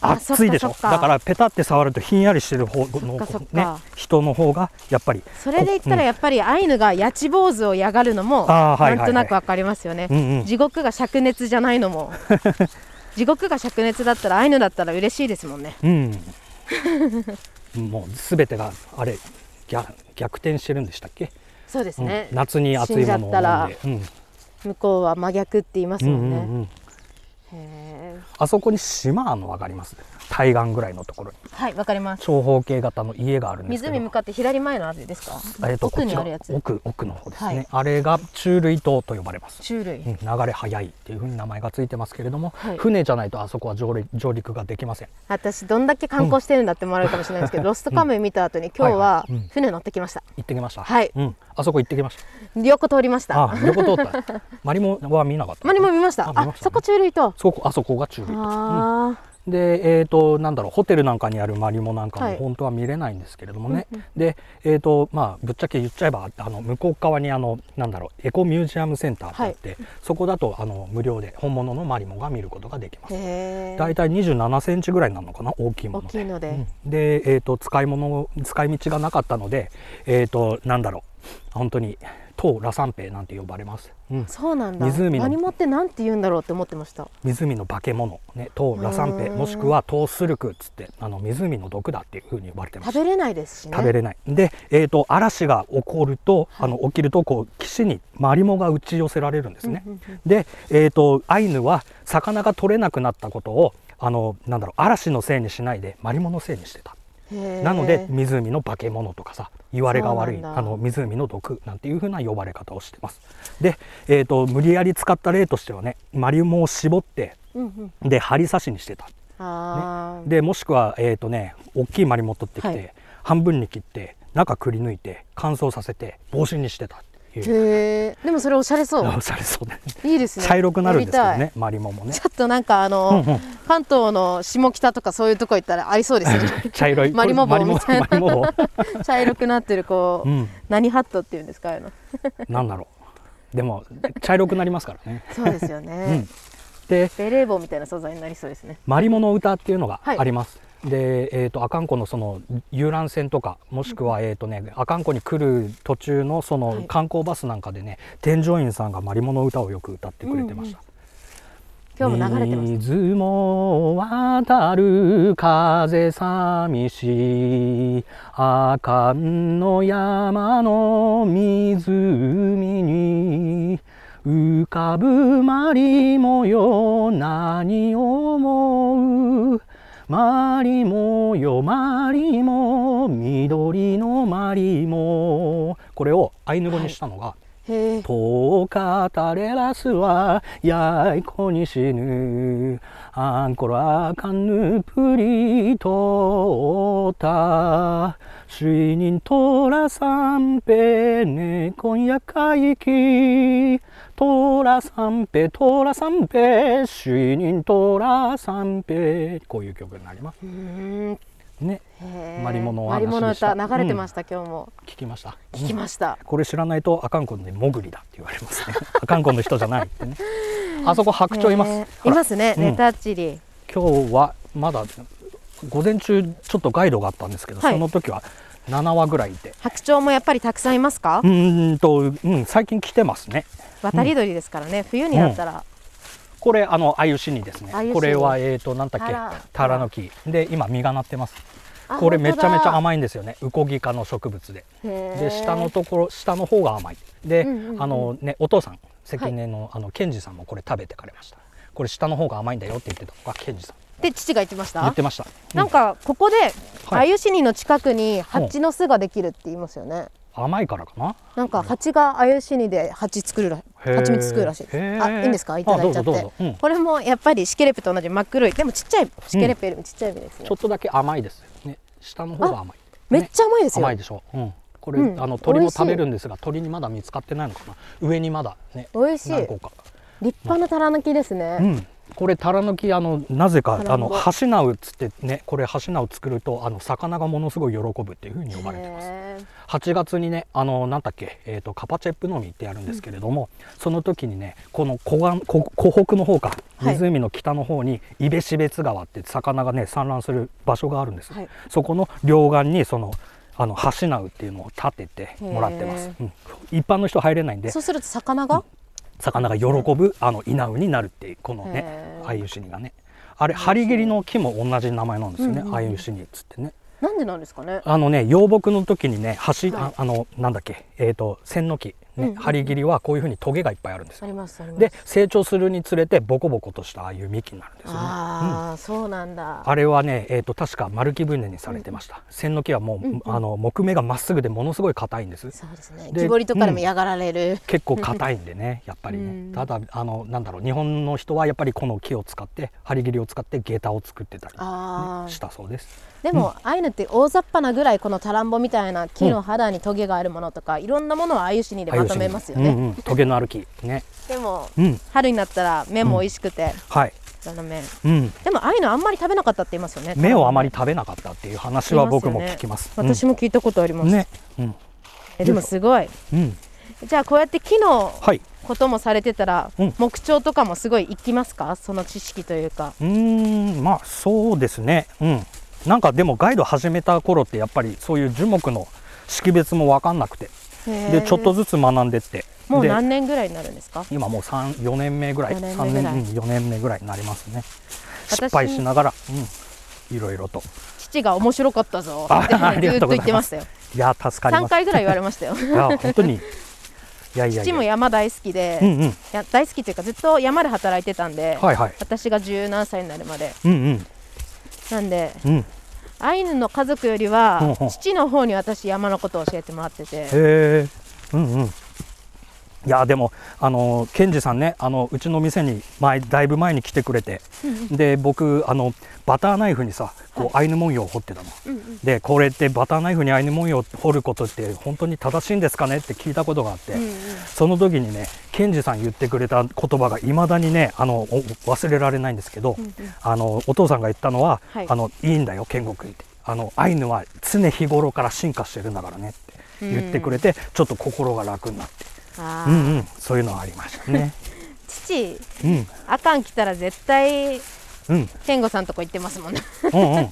あ暑いでしょ？だからペタって触るとひんやりしてる方のね、人の方がやっぱりそれで言ったらやっぱりアイヌがヤチ坊主を嫌がるのもなんとなくわかりますよね。地獄が灼熱じゃないのも [laughs] 地獄が灼熱だったらアイヌだったら嬉しいですもんね。うん。もうすべてがあれ逆逆転してるんでしたっけ、そうですね。うん。夏に熱いものを飲んで、向こうは真逆って言いますうんもんね。うんうんうん。あそこに島あるの分かります？対岸ぐらいのところに。はいわかります。長方形型の家があるんですけど。湖向かって左前のあれですか？えーと奥にあるやつ。奥奥の方ですね、はい。あれが中類島と呼ばれます。種類。うん流れ速いっていうふうに名前がついてますけれども、はい。船じゃないとあそこは上陸上陸ができません。私どんだけ観光してるんだって思われるかもしれないですけど、[laughs] ロストカムイ見た後に今日は船乗ってきました。行ってきました。はい。うん、あそこ行ってきまし横通りました。たあ横通った。[laughs] マリモは見なかった。マリも見ました。あそこ中類と。そこあそこが中類島。あでえー、となんだろうホテルなんかにあるマリモなんかはいも本当は見れないんですけれどもね、でえー、とまあぶっちゃけ言っちゃえばあの向こう側にあのなんだろうエコミュージアムセンターってあって、そこだとあの無料で本物のマリモが見ることができまあ。す。へえ。だいたい27センチぐらいなのかな大きいもので。うんで、えー、と使い物使い道がなかったので、えー、となんだろう本当に当ラサンペイなんて呼ばれます、うん、そうなんだ。湖の。マリモってなんて言うんだろうって思ってました。湖の化け物、ね、当ラサンペイうーん。もしくは当スルクっつってあの湖の毒だっていうふうに呼ばれてます。食べれないですしね。食べれない。で、えー、と嵐が起こると、あの起きるとこう岸にマリモが打ち寄せられるんですね、で、えー、とアイヌは魚が取れなくなったことをあのなんだろう嵐のせいにしないでマリモのせいにしてたなので湖の化け物とかさ言われが悪いあの湖の毒なんていう風な呼ばれ方をしてます。で、えー、と無理やり使った例としてはねマリモを絞ってうんうん。で針刺しにしてた。ああ。でもしくはえっ、とね大きいマリモ取ってきて、はい。半分に切って中くり抜いて乾燥させて帽子にしてたへえでもそれおしゃれそう。[laughs] おしゃれそうね。いいですね。茶色くなるんですけどねマリモもね。ちょっとなんかあの、うんうん。関東の下北とかそういうとこ行ったらありそうですよね。茶色い。[laughs] マリモ棒みたいな。[laughs] 茶色くなってるこう、うん。何ハットっていうんですかあの。なんだろう。でも茶色くなりますからね。そうですよね、うん。でベレー帽みたいな素材になりそうですね。マリモの歌っていうのがはい。あります、で、えー、と阿寒湖のその遊覧船とかもしくは、えーとね、阿寒湖に来る途中のそはい。の観光バスなんかでね、添乗員さんがマリモの歌をよく歌ってくれてました、今日も流れてます水も渡る風寂しい。阿寒の山の湖に浮かぶマリモよ何を思う？マリモよマリモ緑のマリモ。これをアイヌ語にしたのが、へえ遠かたれらすはやいこに死ぬ。アンコラカンヌプリトータ死人トラサンペネコンヤカイキトラサンペトラサンペ死人トラサンペこういう曲になります。ね。マリモのマリモの歌流れてました、今日も。聞きました。聞きました、これ知らないとアカンコでモグリだって言われますね。アカンコの人じゃないってね。あそこ白鳥います、いますね、うん。ネタッチリ。今日はまだ午前中ちょっとガイドがあったんですけど、はい。その時は7羽ぐらいいて白鳥もやっぱりたくさんいますか、うーんと、うん、最近来てますね渡り鳥ですからね。冬になったら、これあのアユシニですね。これはえっ、となんだっけ？タラ。の木で今実がなってます。あこれめちゃめちゃい甘いんですよね。ウコギ科の植物で。でで下のところ下の方が甘い。で、うんうんうん。あのねお父さん関根の、あのケンジさんもこれ食べてかれました。これ下の方が甘いんだよって言ってたのがケンジさん。で父が言ってました？言ってました、なんかここではい。アユシニの近くに蜂の巣ができるって言いますよね、甘いからかな？なんか蜂がアユシニで蜂作るら蜂蜜作るらしい。ですあいいんですか？いただいちゃって。どうん。これもやっぱりシケレペと同じ真っ黒い。でもちっちゃいシケレペよりもちっちゃい実ですねちょっとだけ甘いですね。下の方が甘い。めっちゃ甘いですよ、甘いでしょ？う、うん、これ、うん。あの鳥も食べるんですが鳥にまだ見つかってないのかな？上にまだね。美味しい。立派なタラ抜きですね、うんこれタラ抜きあのなぜかあのハシナウっつってねこれハシナウ作るとあの魚がものすごい喜ぶっていうふうに呼ばれてます。へー8月にねあのなんだっけ、えー、とカパチェップのみってやるんですけれども、その時にねこの湖岸湖湖北の方かはい。湖の北の方にイベシベツ川って魚がね産卵する場所があるんです、はい。そこの両岸にそのあのハシナウっていうのを立ててもらってます。へ、うん。一般の人入れないんで。そうすると魚が、魚が喜ぶあの稲ウになるっていうこのねへー。アユシニがね。あれハリゲリの木も同じ名前なんですよね、うんうんうシニっつってね。なんでなんですかね？あのね養木の時にね橋、はいああのなんだっけえっ、と線の木ね、うんうんハリギリはこういうふうにトゲがいっぱいあるんですあよりますあります。で成長するにつれてボコボコとしたああいう幹になるんですよね。ああ、そうなんだ。あれはね、えー、と確か丸木舟にされてました、線の木はもう、うんうん。あの木目がまっすぐでものすごい硬いんです。そうですね。で木彫りとかでも嫌がられる、結構硬いんでねやっぱりね、うん。ただあのなんだろう日本の人はやっぱりこの木を使って針切りを使って下駄を作ってたり、ねしたそうですでも、アイヌって大雑把なぐらいこのタランボみたいな木の肌にトゲがあるものとか、いろんなものをアユシニでまとめますよね、うんうん、[laughs] トゲのある木。ね。でもうん。春になったら芽も美味しくて、はい、あの芽うん、でもアイヌあんまり食べなかったって言いますよね芽をあまりタ食べなかったっていう話は僕も聞きます。ランボ私も聞いたことあります、うんね。うん。えでもすごい。うん。じゃあこうやって木のはい。こともされてたら、うん。木彫とかもすごい生きますか？その知識というか。うーん。まあそうですね。うんなんかでもガイド始めた頃ってやっぱりそういう樹木の識別も分かんなくて。でちょっとずつ学んでって。もうで何年ぐらいになるんですか？今もう三4年目ぐらい。四年3目ぐらい。年うん4年目ぐらいになりますね。私失敗しながら、うん、いろいろと。父が面白かったぞ。あってずっと言ってますしたよ。いや助かりま3す回ぐらい言われましたよ。いや本当に。いやいやいや。父も山大好きで、うんうん。や大好きというかずっと山で働いてたんで、はいはい。私が十何歳になるまで。うんうんなんでうん。アイヌの家族よりは父の方に私山のことを教えてもらってて。へえうんうんいやでもあのケンジさんねあのうちの店に前だいぶ前に来てくれて、で僕あのバターナイフにさこうアイヌ文様を彫ってたの、でこれってバターナイフにアイヌ文様を彫ることって本当に正しいんですかね？って聞いたことがあって、その時にねケンジさん言ってくれた言葉がいまだにねあのお忘れられないんですけど、あのお父さんが言ったのは、はい。あのいいんだよケンゴ君って。あのアイヌは常日頃から進化してるんだからねって言ってくれて、ちょっと心が楽になって。うんうん、そういうのはありましたね。[laughs] 父うん、あかん来たら絶対うん、健吾さんとこ行ってますもんねうん、うん。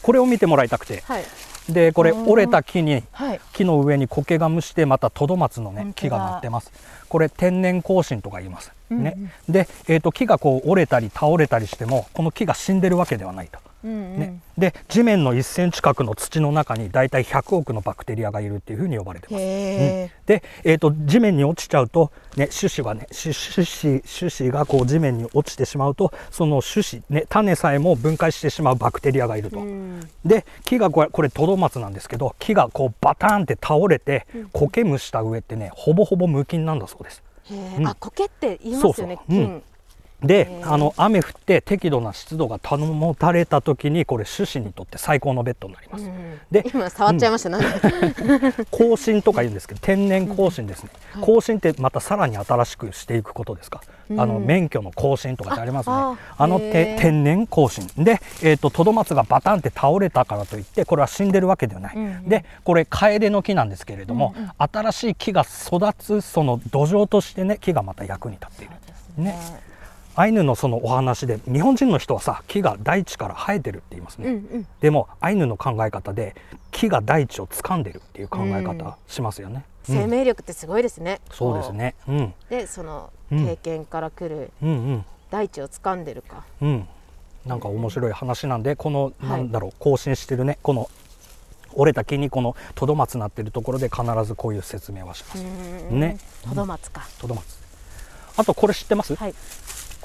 これを見てもらいたくて、はいで、これ折れた木に、はい木の上に苔が蒸して、またトドマツのね木がなってます。これ天然更新とか言います。うんうんね、で、えっ、と、木がこう折れたり倒れたりしても、この木が死んでるわけではないと。うんうん。ね、で、地面の1センチ角の土の中に、だいたい100億のバクテリアがいるっていうふうに呼ばれてます。へえ、で、えー、と地面に落ちちゃうと、ね、種子がね種種子種子がこう地面に落ちてしまうとその種子、ね、種さえも分解してしまうバクテリアがいると。うん。で木がこれこれトドマツなんですけど木がこうバターンって倒れて苔むした上ってねほぼほぼ無菌なんだそうです。うん。あ苔って言いますよねそうそう。うん。菌であの雨降って適度な湿度が保たれた時にこれ種子にとって最高のベッドになります。うんで今触っちゃいました、なん。で更新とか言うんですけど天然更新ですね、更新ってまたさらに新しくしていくことですか、あの免許の更新とかってありますね。ああのて天然更新。で、えー、とトドマツがバタンって倒れたからといってこれは死んでるわけではない、うんうん。でこれカエデの木なんですけれども、新しい木が育つその土壌としてね木がまた役に立っている。ねアイヌのそのお話で日本人の人はさ木が大地から生えてるって言いますね、うんうん。でもアイヌの考え方で木が大地を掴んでるっていう考え方しますよね。うん。生命力ってすごいですね、そうですね。う。ん、でそのうん。経験から来るうん、うん、大地を掴んでるか、うん。なんか面白い話なんで、この、い。なんだろう、更新してるね、この。折れた木にこのトドマツなってるところで必ずこういう説明はします。うんね。トドマツか、トドマツ。あとこれ知ってます？はい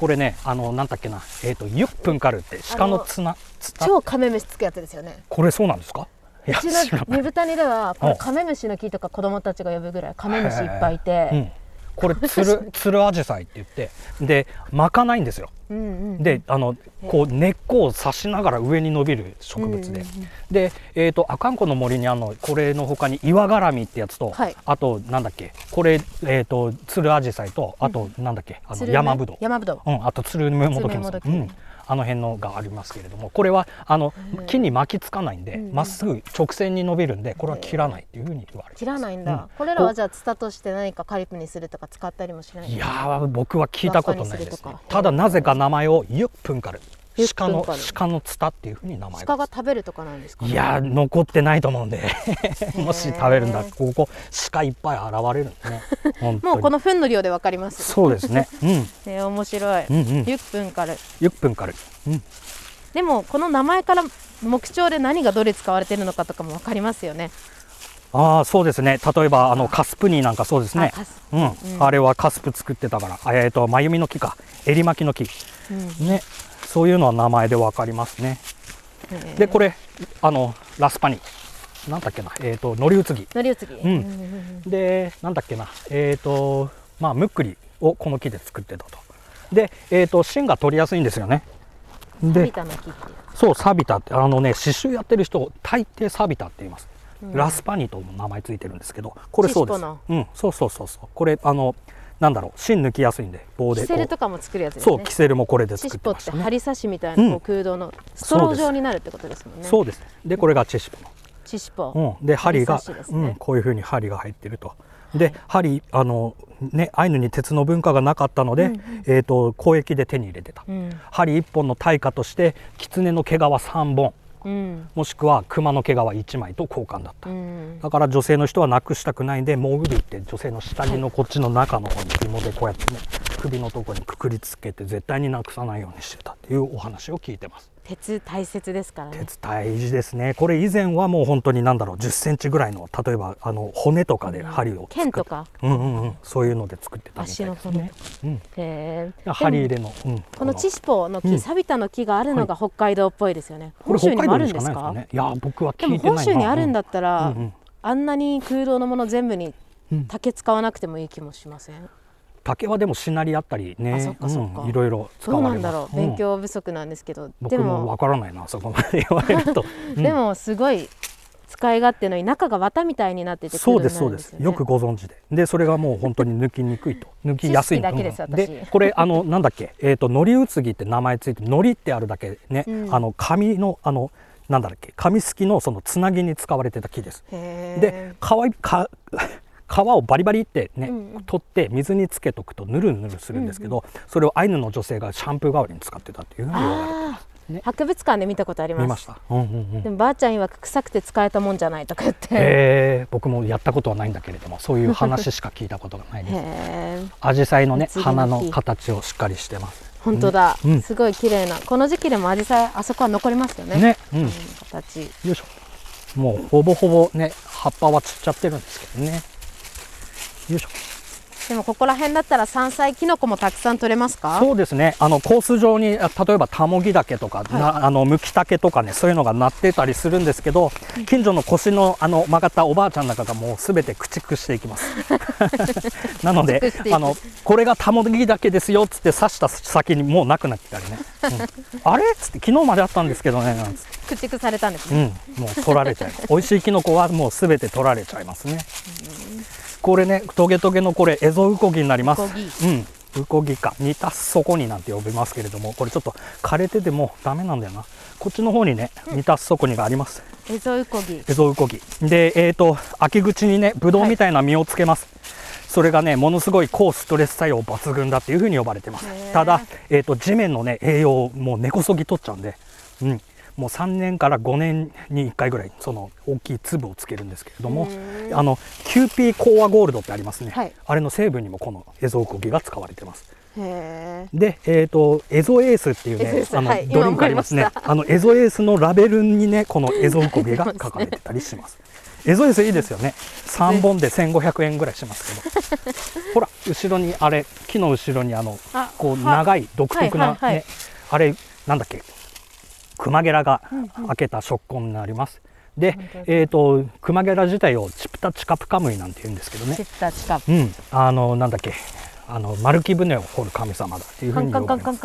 これね、あのなんだっけな、えっ、とユップンカルって鹿の綱。超カメムシつくやつですよね。これそうなんですか？いうやちの二豚にではカメムシの木とか子供たちが呼ぶぐらいカメムシいっぱいいて、うん、これつる [laughs] つるアジサイって言ってで巻かないんですよ。うんうんであのこう根っこを刺しながら上に伸びる植物で、うんうんで、えー、と阿寒湖の森にあのこれの他に岩絡みってやつと、はい。あとなんだっけこれ、えー、とつるアジサイとあとなんだっけ、あのつるめ山ぶどう、山ぶどう。うん、あとつるめもどきもうん、あの辺のがありますけれどもこれはあの木に巻きつかないんでま、っすぐ直線に伸びるんでこれは切らないっていうふうに言われて切らないんだ、うん。これらはじゃあツタとして何かカリプにするとか使ったりもしないいやー僕は聞いたことないですね。ただなぜか名前をユップンカル鹿の鹿のツタっていうふうに名前鹿が食べるとかなんですかいやー残ってないと思うんで。[laughs] もし食べるんだここ鹿いっぱい現れるんですね。もうこの糞の量でわかります。そうですね。うん。えー面白い、うんうん。10分からユップンカル。うん。でもこの名前から木彫で何がどれ使われてるのかとかもわかりますよね。ああそうですね。例えばあのカスプニーなんかそうですね。あカスうん、あれはカスプ作ってたから。あえっ、と真由美の木か。襟巻きの木。うん。ねそういうのは名前でわかりますね。え。ーでこれあのラスパニ。なんだっけな。えっ、と乗り移ぎ。乗り移ぎ、うん。でなんだっけな。えっ、とまあムックリをこの木で作ってたと。でえっ、と芯が取りやすいんですよね。でタの木っていう。そうサビタってあのね刺繍やってる人大抵サビタって言います、うん。ラスパニとも名前ついてるんですけどこれそうです。うんそうそうそうそう。これあのなんだろう芯抜きやすいんで棒でキセルとかも作るやつですね。そうキセルもこれでチ作っシポっててましたね針刺しみたいな空洞のストロー状になるってことですもんね。そうです。でこれがチェシポの。チシポ、うん、で針が、ね。うん、こういうふうに針が入ってると。で針あのねアイヌに鉄の文化がなかったので、えー、と交易で手に入れてた、うん。針1本の対価として狐の毛皮3本うん。もしくは熊の毛皮1枚と交換だった、うん。だから女性の人はなくしたくないんでモグリって女性の下着のこっちの中の方に紐でこうやってね首のとこにくくりつけて絶対になくさないようにしてたっていうお話を聞いてます。鉄大切ですからね。鉄大事ですね。これ以前はもう本当に何だろう1 0センチぐらいの例えばあの骨とかで針を剣とか？うんうんうん。そういうので作ってたみたいですね。うん、へー。針入れの、うん、このチシポの木、うん。サビタの木があるのが北海道っぽいですよね、これ本州にもあるんですか？ね。いや僕はでも聞いてないな。本州にあるんだったら、うんうんあんなに空洞のもの全部にうん。竹使わなくてもいい気もしません？竹はでもしなりあったりね。あそっかそっか。うんいろいろ使どうなんだろう、勉強不足なんですけど。僕でも。もわからないなそこまで言われると、[laughs] うん。でもすごい使い勝手のいい中が綿みたいになっててそうですそうです。よ,、くご存知で。でそれがもう本当に抜きにくいと。[laughs] 抜きやすいだけですう。ん私。でこれあのなんだっけ？えっ、とのりうつぎって名前ついてのりってあるだけね、うん。あの紙のあのなんだっけ？紙すきのそのつなぎに使われてた木です。へー。で皮か皮をバリバリってね、うん。うん取って水につけとくとヌルヌルするんですけど、それをアイヌの女性がシャンプー代わりに使ってたっていうふうに言われてあーね博物館で見たことあります。見ました、うんうんうん。でもばあちゃん曰く臭くて使えたもんじゃないとか言って。へえー僕もやったことはないんだけれどもそういう話しか聞いたことがないです。えアジサイのね花の形をしっかりしてます。本当だ、うん。すごい綺麗な。この時期でもアジサイあそこは残りますよね。ね、うん、うんよ形いしょ。もうほぼほぼね葉っぱは散っちゃってるんですけどねよいしょ。でもここら辺だったら山菜キノコもたくさん取れますか？そうですね。あのコース上にあ例えばタモギダケとか、なあのムキタケとかねそういうのがなってたりするんですけど近所の腰のあの曲がったおばあちゃんなんかがもうすべて駆逐していきます。[laughs] なのであのこれがタモギダケですよっつって刺した先にもうなくなってたりね、うんあれ？っつって昨日まであったんですけどねなんつって駆逐されたんですうね、ん、もう取られちゃいます。[laughs] 美味しいキノコはもうすべて取られちゃいますね。これね、トゲトゲのこれ、エゾウコギになります。ウコギうん。ウコギか、煮たそこになんて呼びますけれども、これちょっと枯れててもダメなんだよな。こっちの方にね、煮たそこにがあります。エゾウコギエゾウコギ。で、えっ、と、秋口にね、ブドウみたいな実をつけます。それがね、ものすごい高ストレス作用抜群だっていうふうに呼ばれてます。ただ、えっ、と、地面のね、栄養をもう根こそぎ取っちゃうんで、うん。もう3年から5年に1回ぐらいその大きい粒をつけるんですけれどもあのキューピーコーワゴールドってありますね、はい。あれの成分にもこのエゾウコギが使われてます。で、えー、とエゾエースっていうねあの、はいドリンクありますね。あのエゾエースのラベルにねこのエゾウコギが書かれてたりしますエゾエースいいですよね。3本で1500円ぐらいしますけど。[laughs] ほら後ろにあれ木の後ろにあのあこうは長い独特な、ねはいはいはい。あれなんだっけクマゲラが開けた食痕になります、で、えー、とクマゲラ自体をチプタチカプカムイなんて言うんですけどね。チッタチカうん。あのなんだっけあの丸木舟を掘る神様だっていうふカうにれます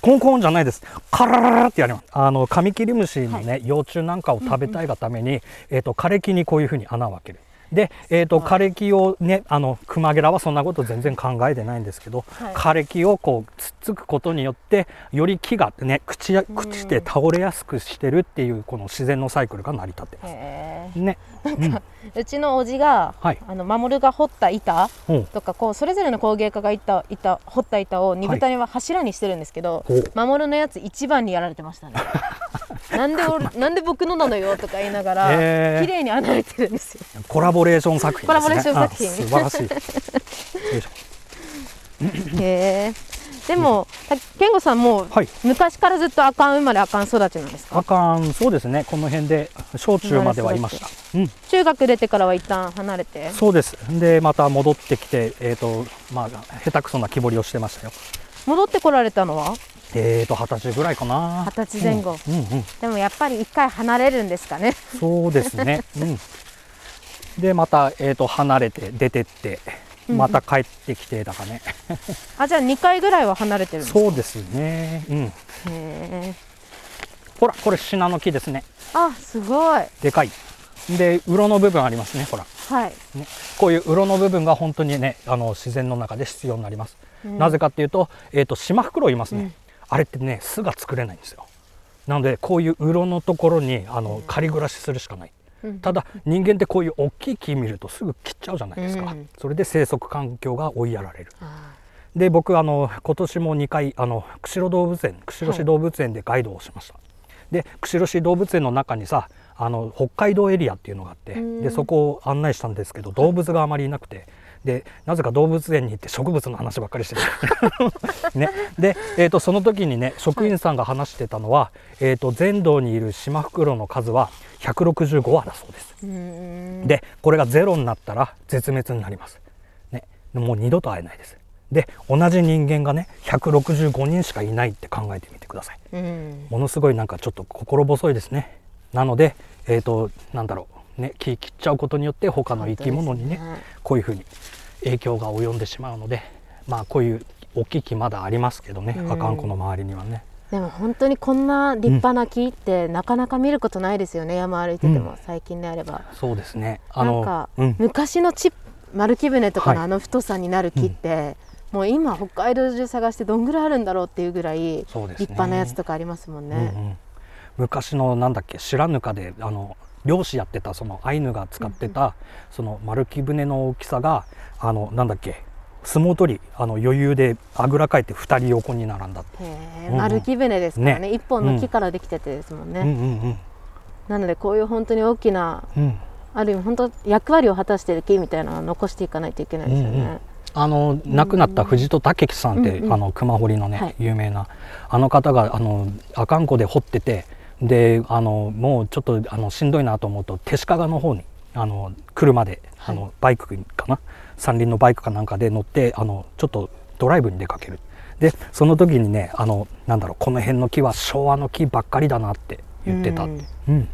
コンコンじゃないです。カララララってやります。あのカミキリムシのね、幼虫なんかを食べたいがために、えっ、と枯れ木にこういうふうに穴を開ける。で、えっ、と枯れ木をね、あのクマゲラはそんなこと全然考えてないんですけど、はい。枯れ木をこうつっつくことによってより木がね朽ちや朽ちて倒れやすくしてるっていうこの自然のサイクルが成り立ってます。へね、うん、え [laughs] うちのおじが、はい。あの守が掘った板う。んとかこうそれぞれの工芸家が板板掘った板を二豚には柱にしてるんですけど、ほう。守のやつ一番にやられてましたね [laughs] なんで俺 [laughs] なんで僕のなのよとか言いながら、へー綺麗に穴開いてるんですよコラボレーション作品ですね。コラボレーション作品あ素晴らしい。[laughs] へえでもた健吾さんもう、はい昔からずっとあかん生まれあかん育ちなんですか？あかんそうですねこの辺で小中まではいました。うん。中学出てからは一旦離れてそうです。で、また戻ってきて、えっ、と、まあ、下手くそな木彫りをしてましたよ。戻ってこられたのは？えっ、と、二十歳ぐらいかな。二十歳前後うん、うん、うん。でもやっぱり一回離れるんですかねそうですね。[laughs] うん。で、また、えっ、と、離れて、出てって、また帰ってきてだかね。[laughs] あじゃあ2回ぐらいは離れてるんですか？そうですね。うん。へえほら、これシナの木ですね。あすごいでかい。で、鱗の部分ありますね。ほら。はいね、こういう鱗の部分が本当にねあの自然の中で必要になります、なぜかっていうと,、えー、とシマフクロウいますね、あれってね巣が作れないんですよ。なのでこういう鱗のところにあの仮暮らしするしかない、うん。ただ人間ってこういう大きい木見るとすぐ切っちゃうじゃないですか、うん。それで生息環境が追いやられる。あで僕あの今年も2回あの釧路動物園釧路市動物園でガイドをしました、で釧路市動物園の中にさあの北海道エリアっていうのがあってうん。でそこを案内したんですけど動物があまりいなくてでなぜか動物園に行って植物の話ばっかりしてる、[laughs] ね、で、えー、とその時にね職員さんが話してたのは、えー、と全道にいるシマフクロウの数は165羽だそうです。でこれがゼロになったら絶滅になります、ね、もう二度と会えないです。で同じ人間がね165人しかいないって考えてみてください。うん。ものすごいなんかちょっと心細いですね。なのでえっ、となんだろう。ね木切っちゃうことによって他の生き物にねね。こういうふうに影響が及んでしまうのでまあこういう大きい木まだありますけどね、うん。阿寒湖の周りにはね。でも本当にこんな立派な木ってなかなか見ることないですよね山歩いてても、うん。最近であれば。そうですね。なんか、うん、昔のチ丸木舟とかのはい。あの太さになる木って、もう今北海道中探してどんぐらいあるんだろうっていうぐらい立派なやつとかありますもんね。うんうん。昔のなんだっけ白糠であの漁師やってたそのアイヌが使ってた、その丸木舟の大きさがあのなんだっけ相撲取りあの余裕であぐらかいて2人横に並んだへえうんうん。丸木舟ですからね。ね。一本の木からできててですもんね、うん。うんなのでこういう本当に大きなうん。うんある意味本当役割を果たしてる木みたいなのを残していかないといけないですよね。うんうんあの亡くなった藤戸武樹さんって、うんうんあの熊掘りのね、はい。有名なあの方があの阿寒湖で掘っててであのもうちょっとあのしんどいなと思うと手鹿の方にあの車で、あのバイクかな？三輪のバイクかなんかで乗ってあのちょっとドライブに出かける。でその時にねあのなんだろうこの辺の木は昭和の木ばっかりだなって言ってた。って、うん。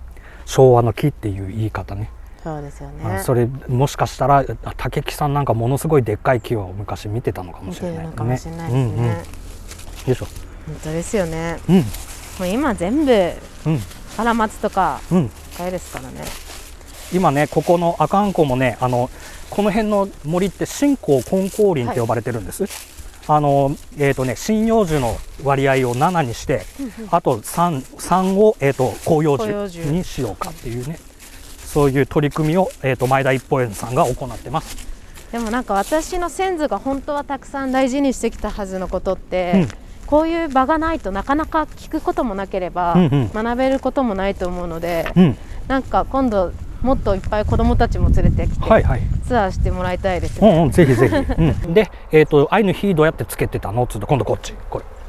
昭和の木っていう言い方ね。そうですよあね。それもしかしたらあ竹木さんなんかものすごいでっかい木を昔見てたのかもしれないるのかもしれないですね。うんうん、よいしょ。本当ですよね。うんもう今全部うん。カラマツとかうん。買えですからね。今ねここの阿寒湖もねあのこの辺の森って新興根高林って呼ばれてるんです、あのえーとね、針葉樹の割合を7にして、あと 3, 3を、えー、と広葉広葉樹樹。にしようかっていうね。そういう取り組みを、えー、と前田一歩園さんが行ってます。でもなんか私の先祖が本当はたくさん大事にしてきたはずのことって、うんこういう場がないとなかなか聞くこともなければ、学べることもないと思うので、うん、なんか今度もっといっぱい子どもたちも連れてきて、はいはい。ツアーしてもらいたいですね。うんうん、ぜひぜひ。うん、で、えっ、と、アイヌヒどうやってつけてたの？つうと、今度こっち、これ、うん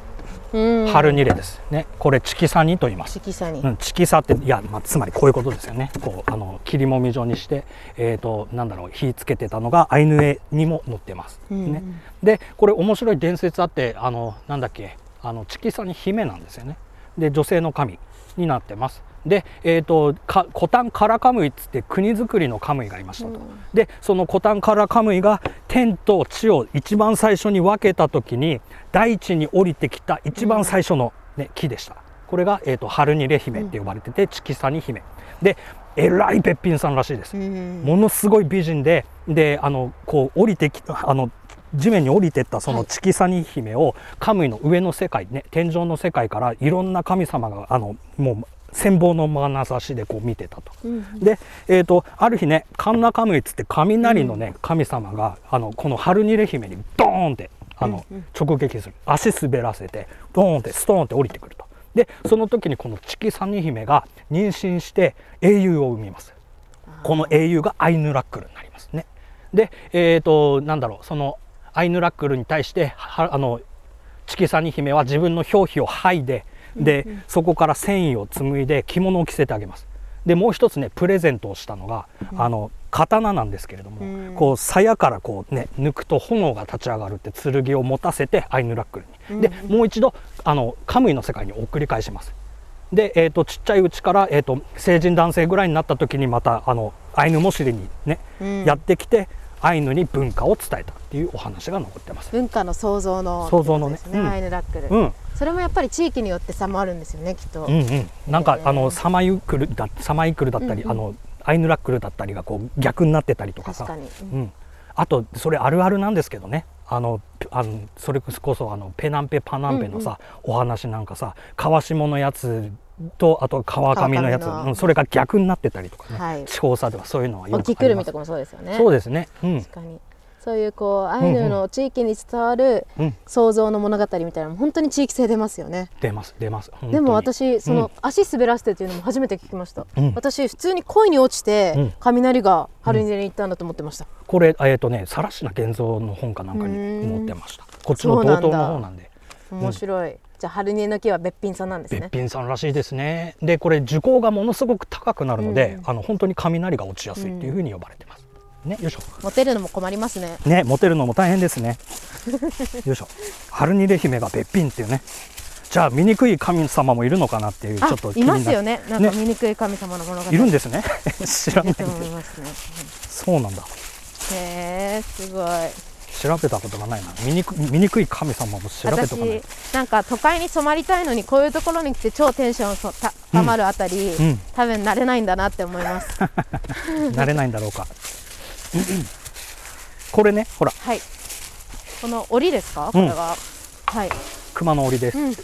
春ニレです。ね、これチキサニと言います。色彩に、うん、チキサって、いや、まあ、つまりこういうことですよね。こう、あの、切りもみ状にして、えっ、と、なんだろう、火つけてたのがアイヌ絵にも載ってます。うんね。で、これ面白い伝説あって、あの、なんだっけ、あの、チキサニ姫なんですよね。で、女性の神になってます。で、えー、とかコタンカラカムイっつって国づくりのカムイがいましたと、でそのコタンカラカムイが天と地を一番最初に分けた時に大地に降りてきた一番最初の、ね木でした。これが、えー、とハルニレ姫って呼ばれてて、チキサニ姫。でえらいべっぴんさんらしいです、うん。ものすごい美人でであのこう降りてきあの地面に降りてったそのチキサニ姫をカムイの上の世界ね天上の世界からいろんな神様があのもう羨望の眼差しでこう見てたと。で、えー、とある日ねカンナカムイっつって雷のね、神様があのこのハルニレ姫にドーンってあの、直撃する足滑らせてドーンってストーンって降りてくると。でその時にこのチキサニ姫が妊娠して英雄を産みます。この英雄がアイヌラックルになりますね。で、えー、となんだろうそのアイヌラックルに対してはあのチキサニ姫は自分の表皮を剥いでで、そこから繊維を紡いで着物を着せてあげます。でもう一つねプレゼントをしたのが、あの刀なんですけれども、うん。こう鞘からこうね抜くと炎が立ち上がるって剣を持たせてアイヌラックルに、でもう一度あのカムイの世界に送り返します。で、えー、とちっちゃいうちから、えー、と成人男性ぐらいになった時にまたあのアイヌモシリにね、うん。やってきてアイヌに文化を伝えたっていうお話が残ってます。文化の創造の創造のね。うん。アイヌラックル、うん。それもやっぱり地域によって差もあるんですよねきっと、うんうん、なんかへーあのサマイクルだサマイクルだったり、うんうん。あのアイヌラックルだったりがこう逆になってたりとかさ。確かに、うん、あとそれあるあるなんですけどね。あのペあのそれこそあのペナンペパナンペのさ、お話なんかさ川下のやつとあと川上のやつ、うんそれが逆になってたりとかね、はい。地方差ではそういうのはよくくるみとかもそうですよね。そうですね、うん。確かに。そういうこうアイヌの地域に伝わるうん、創造の物語みたいなのも本当に地域性出ますよね。出ます出ます。でも私その、うん。足滑らせてっていうのも初めて聞きました、うん。私普通に恋に落ちて、うん。雷が春に行ったんだと思ってました、これえっ、とね更科現像の本かなんかに載ってました。こっちの冒頭の方なんで。面白い、じゃあ春にの木はべっぴんさんなんですね。べっぴんさんらしいですね。でこれ受講がものすごく高くなるので、うん。あの本当に雷が落ちやすいっていうふうに呼ばれてます、ねよいしょ。モテるのも困りますね。ねモテるのも大変ですね。よいしょ。春にレ姫がべっぴんっていうね。じゃあ醜い神様もいるのかなっていうちょあっといますよね。なんかね醜い神様の物語。いるんですね。[laughs] 知らないね。そうなんだ。へえすごい調べたことがないな。醜醜い神様も調べたことない。私なんか都会に染まりたいのにこういうところに来て超テンションそたたまるあたり、うん。多分慣れないんだなって思います。[laughs] 慣れないんだろうか。これねほら。はい。この檻ですか？これは、はい。熊の檻です、うんうん。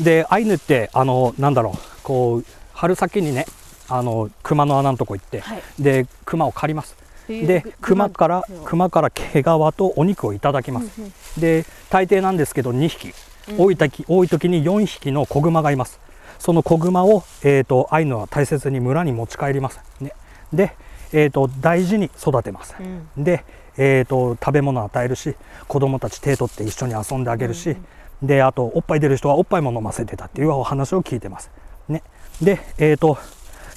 でアイヌってあのなんだろう。こう春先にねあの熊の穴のとこ行って、はい。で熊を狩ります。冬でぐ熊から熊熊から毛皮とお肉をいただきます、で大抵なんですけど2匹。多い時多い時に4匹の子熊がいます。その子熊を、えー、とアイヌは大切に村に持ち帰ります、ね、で、えー、と大事に育てます、うん。で、えー、と食べ物を与えるし子供たち手取って一緒に遊んであげるし、であとおっぱい出る人はおっぱいも飲ませてたっていうお話を聞いてます、ね、でえー、と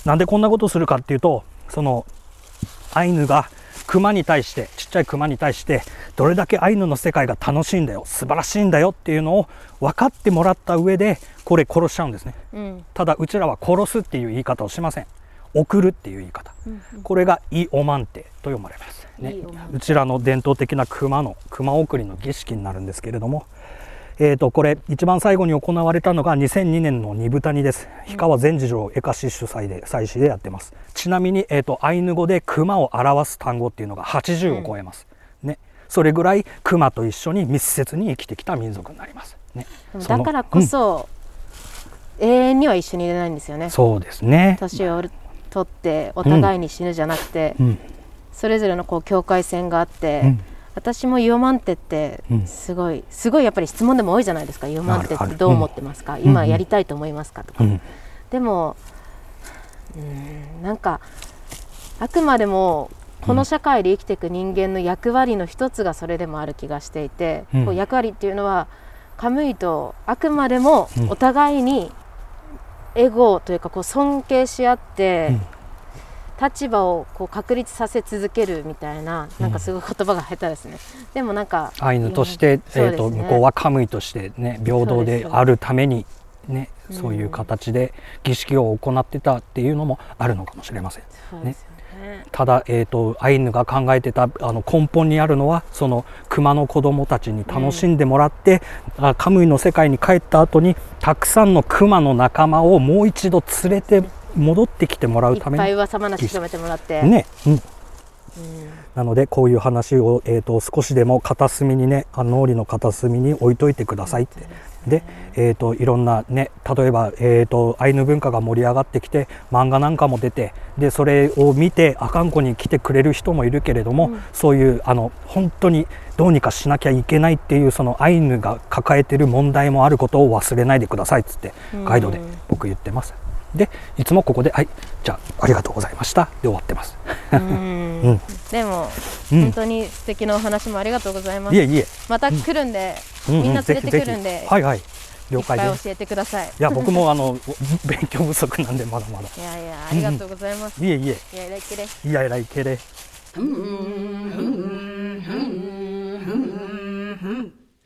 なんでこんなことするかっていうとそのアイヌが熊に対してちっちゃい熊に対してどれだけアイヌの世界が楽しいんだよ素晴らしいんだよっていうのを分かってもらった上でこれ殺しちゃうんですね。うん。ただうちらは殺すっていう言い方をしません。送るっていう言い方。これがイオマンテと読まれます、ね。うちらの伝統的な熊の熊送りの儀式になるんですけれどもえー、とこれ一番最後に行われたのが2002年の二豚煮です。氷川善次郎エカシ主催で祭祀でやってます。ちなみに、えー、とアイヌ語で熊を表す単語っていうのが80を超えます、ね、それぐらい熊と一緒に密接に生きてきた民族になります、ね、だからこそ、永遠には一緒にいれないんですよね。そうですね、年を取ってお互いに死ぬじゃなくて、うん。それぞれのこう境界線があって、うん私もイオマンテってうん。すごい、すごいやっぱり質問でも多いじゃないですか。イオマンテってどう思ってますか、ん。今やりたいと思いますか？とか、うん。でもうんなんかあくまでもこの社会で生きていく人間の役割の一つがそれでもある気がしていて、うん。こう役割っていうのはカムイとあくまでもうん。お互いにエゴというかこう尊敬し合って、うん立場をこう確立させ続けるみたいななんかすごい言葉が下手ですね。でもなんかアイヌとして、えー、と向こうはカムイとしてね平等であるためにねうんそういう形で儀式を行ってたっていうのもあるのかもしれません。そうですよね。ただ、えー、とアイヌが考えてたあの根本にあるのはその熊の子供たちに楽しんでもらって、あカムイの世界に帰った後にたくさんの熊の仲間をもう一度連れて戻ってきてもらいうっぱいために噂話広めてもらって、ね、うん、うん。なのでこういう話を、えー、と少しでも片隅にねあの脳裏の片隅に置いといてくださいって。で、えー、といろんなね例えば、えー、とアイヌ文化が盛り上がってきて漫画なんかも出てでそれを見て阿寒湖に来てくれる人もいるけれども、そういうあの本当にどうにかしなきゃいけないっていうそのアイヌが抱えてる問題もあることを忘れないでくださいっつってガイドで僕言ってます。でいつもここで「はいじゃあありがとうございました」で終わってます。うんうんでも、うん本当に素敵なお話もありがとうございます。いえいえ、また来るんで、うんうんみんな連れてくるんぜひぜで、ひはいはいい了解です。っぱい教えてください。いや僕もあの [laughs] 勉強不足なんでまだまだ。いやいや、ありがとうございます。いえいえいやいや、きれい。いやえらいけれ。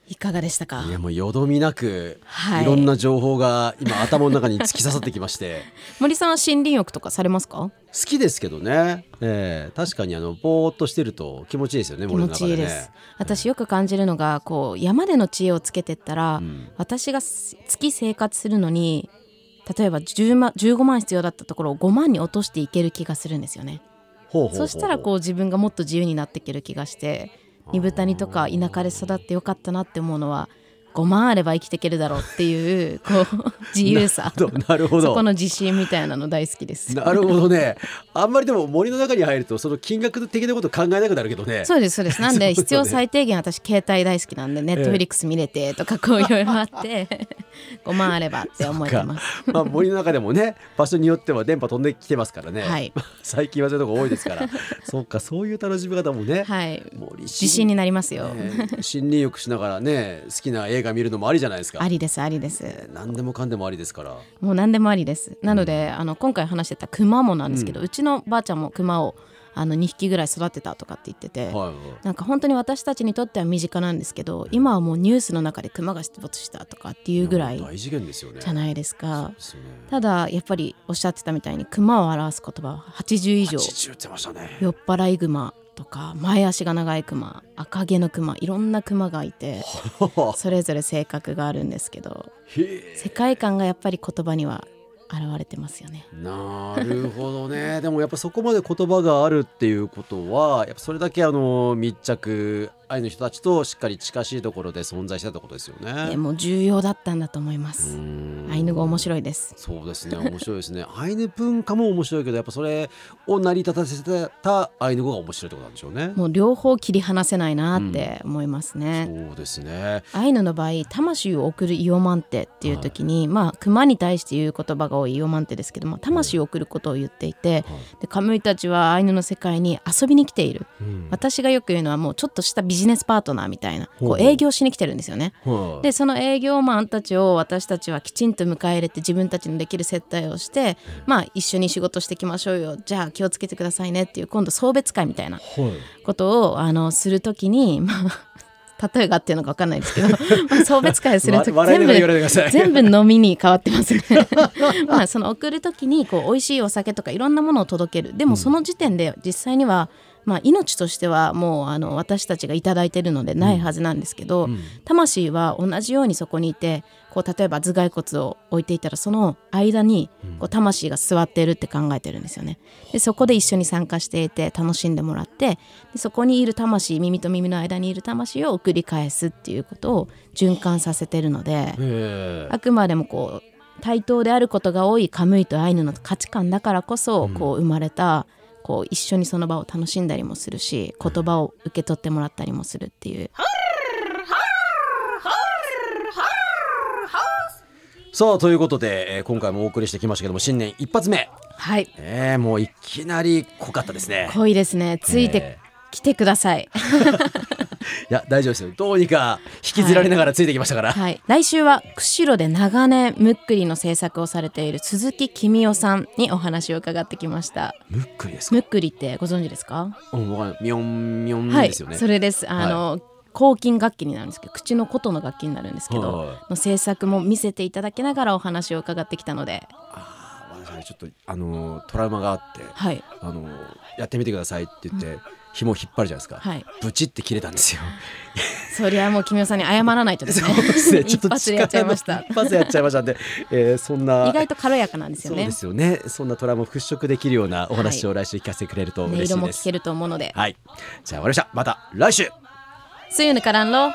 いかがでしたか？いやもうよどみなく、はい。い、ろんな情報が今頭の中に突き刺さってきまして。[laughs] 森さんは森林浴とかされますか？好きですけどね、えー確かにあのぼーっとしてると気持ちいいですよね気持ちいいです。私よく感じるのがこう山での知恵をつけてったら、ん。私がす月生活するのに例えば10万15万必要だったところを5万に落としていける気がするんですよね。ほうほうほうほう。そしたらこう自分がもっと自由になっていける気がして二豚にとか田舎で育ってよかったなって思うのは5万あれば生きていけるだろうっていうこう [laughs] 自由さ。ななるほど。そこの自信みたいなの大好きです。なるほどね。あんまりでも森の中に入るとその金額的なこと考えなくなるけどね。そうですそうです。なんで必要最低限私携帯大好きなんでネットフリックス見れてとかこういろいろあって [laughs] 5万あればって思ってます。まあ森の中でもね場所によっては電波飛んできてますからね、はい。[laughs] 最近はそういうとこ多いですから。そうかそういう楽しみ方もね、はい。森自信になりますよ、ね森林浴しながらね好きな映画見るのもありじゃないですか。ありですありです。ね何でもかんでもありですから。もう何でもありです。なので、あの今回話してた熊もなんですけど、うちのばあちゃんも熊をあの2匹ぐらい育てたとかって言ってて、はいはい。なんか本当に私たちにとっては身近なんですけど今はもうニュースの中でクマが出没したとかっていうぐらい大事件ですよね。じゃないですか。ね。ただやっぱりおっしゃってたみたいにクマを表す言葉は80以上。80ってましたね。酔っ払いグマとか前足が長いクマ赤毛のクマいろんなクマがいてそれぞれ性格があるんですけどへ世界観がやっぱり言葉には現れてますよね。えなるほどね。[laughs] でもやっぱそこまで言葉があるっていうことはやっぱそれだけあの密着愛の人たちとしっかり近しいところで存在してたってことですよね。でも重要だったんだと思います。アイヌ語面白いです。そうですね面白いですね。アイヌ文化も面白いけどやっぱそれを成り立たせてたアイヌ語が面白いってことなんでしょうね。もう両方切り離せないなって思いますね、そうですね。アイヌの場合魂を送るイオマンテっていう時に、まあ熊に対して言う言葉が多いイオマンテですけども魂を送ることを言っていて、でカムイたちはアイヌの世界に遊びに来ている、私がよく言うのはもうちょっとしたビジネスパートナーみたいなこう営業しに来てるんですよね。はい。でその営業マンたちを私たちはきちんと迎え入れて自分たちのできる接待をして、まあ一緒に仕事していきましょうよ。じゃあ気をつけてくださいねっていう今度送別会みたいなことをあのするときにまあ例えがっていうのか分かんないですけど、[laughs] まあ、送別会をするときわ笑いながら全部 [laughs] 全部飲みに変わってますね。[laughs] まあその送るときにこう美味しいお酒とかいろんなものを届ける。でもその時点で実際には、まあ、命としてはもうあの私たちが頂いてるのでないはずなんですけど、魂は同じようにそこにいてこう例えば頭蓋骨を置いていたらその間にこう魂が座っているって考えてるんですよね。でそこで一緒に参加していて楽しんでもらってでそこにいる魂耳と耳の間にいる魂を送り返すっていうことを循環させてるので。あくまでもこう対等であることが多いカムイとアイヌの価値観だからこそこう生まれたこう一緒にその場を楽しんだりもするし言葉を受け取ってもらったりもするっていうさあということで、えー今回もお送りしてきましたけども新年一発目。はい。えー、もういきなり濃かったですね。濃いですね。ついてえきてください。[laughs] いや大丈夫ですよ。どうにか引きずられながらついてきましたから、はい。来週は釧路で長年ムックリの制作をされている鈴木君代さんにお話を伺ってきました。むっくりですか？ムックリってご存知ですか？うんわかんない。ミョンミョンはいですよね、それです。あの、抗菌楽器になるんですけど口の琴の楽器になるんですけど、はい。の制作も見せていただきながらお話を伺ってきたので。私はちょっとあのートラウマがあって、はい。あのーやってみてくださいって言って、紐を引っ張るじゃないですか、はい。ブチって切れたんですよ。[laughs] そりゃもう君代さんに謝らないとですね。[laughs] ねちょっと一発でやっちゃいました。一発でやっちゃいました。んで、えーそんな意外と軽やかなんですよね。そうですよね。そんなトラウマを払拭できるようなお話を来週聞かせてくれると音嬉しいです。色も聞けると思うので。はい。じゃあ終わりました。また来週 See you ねからんろ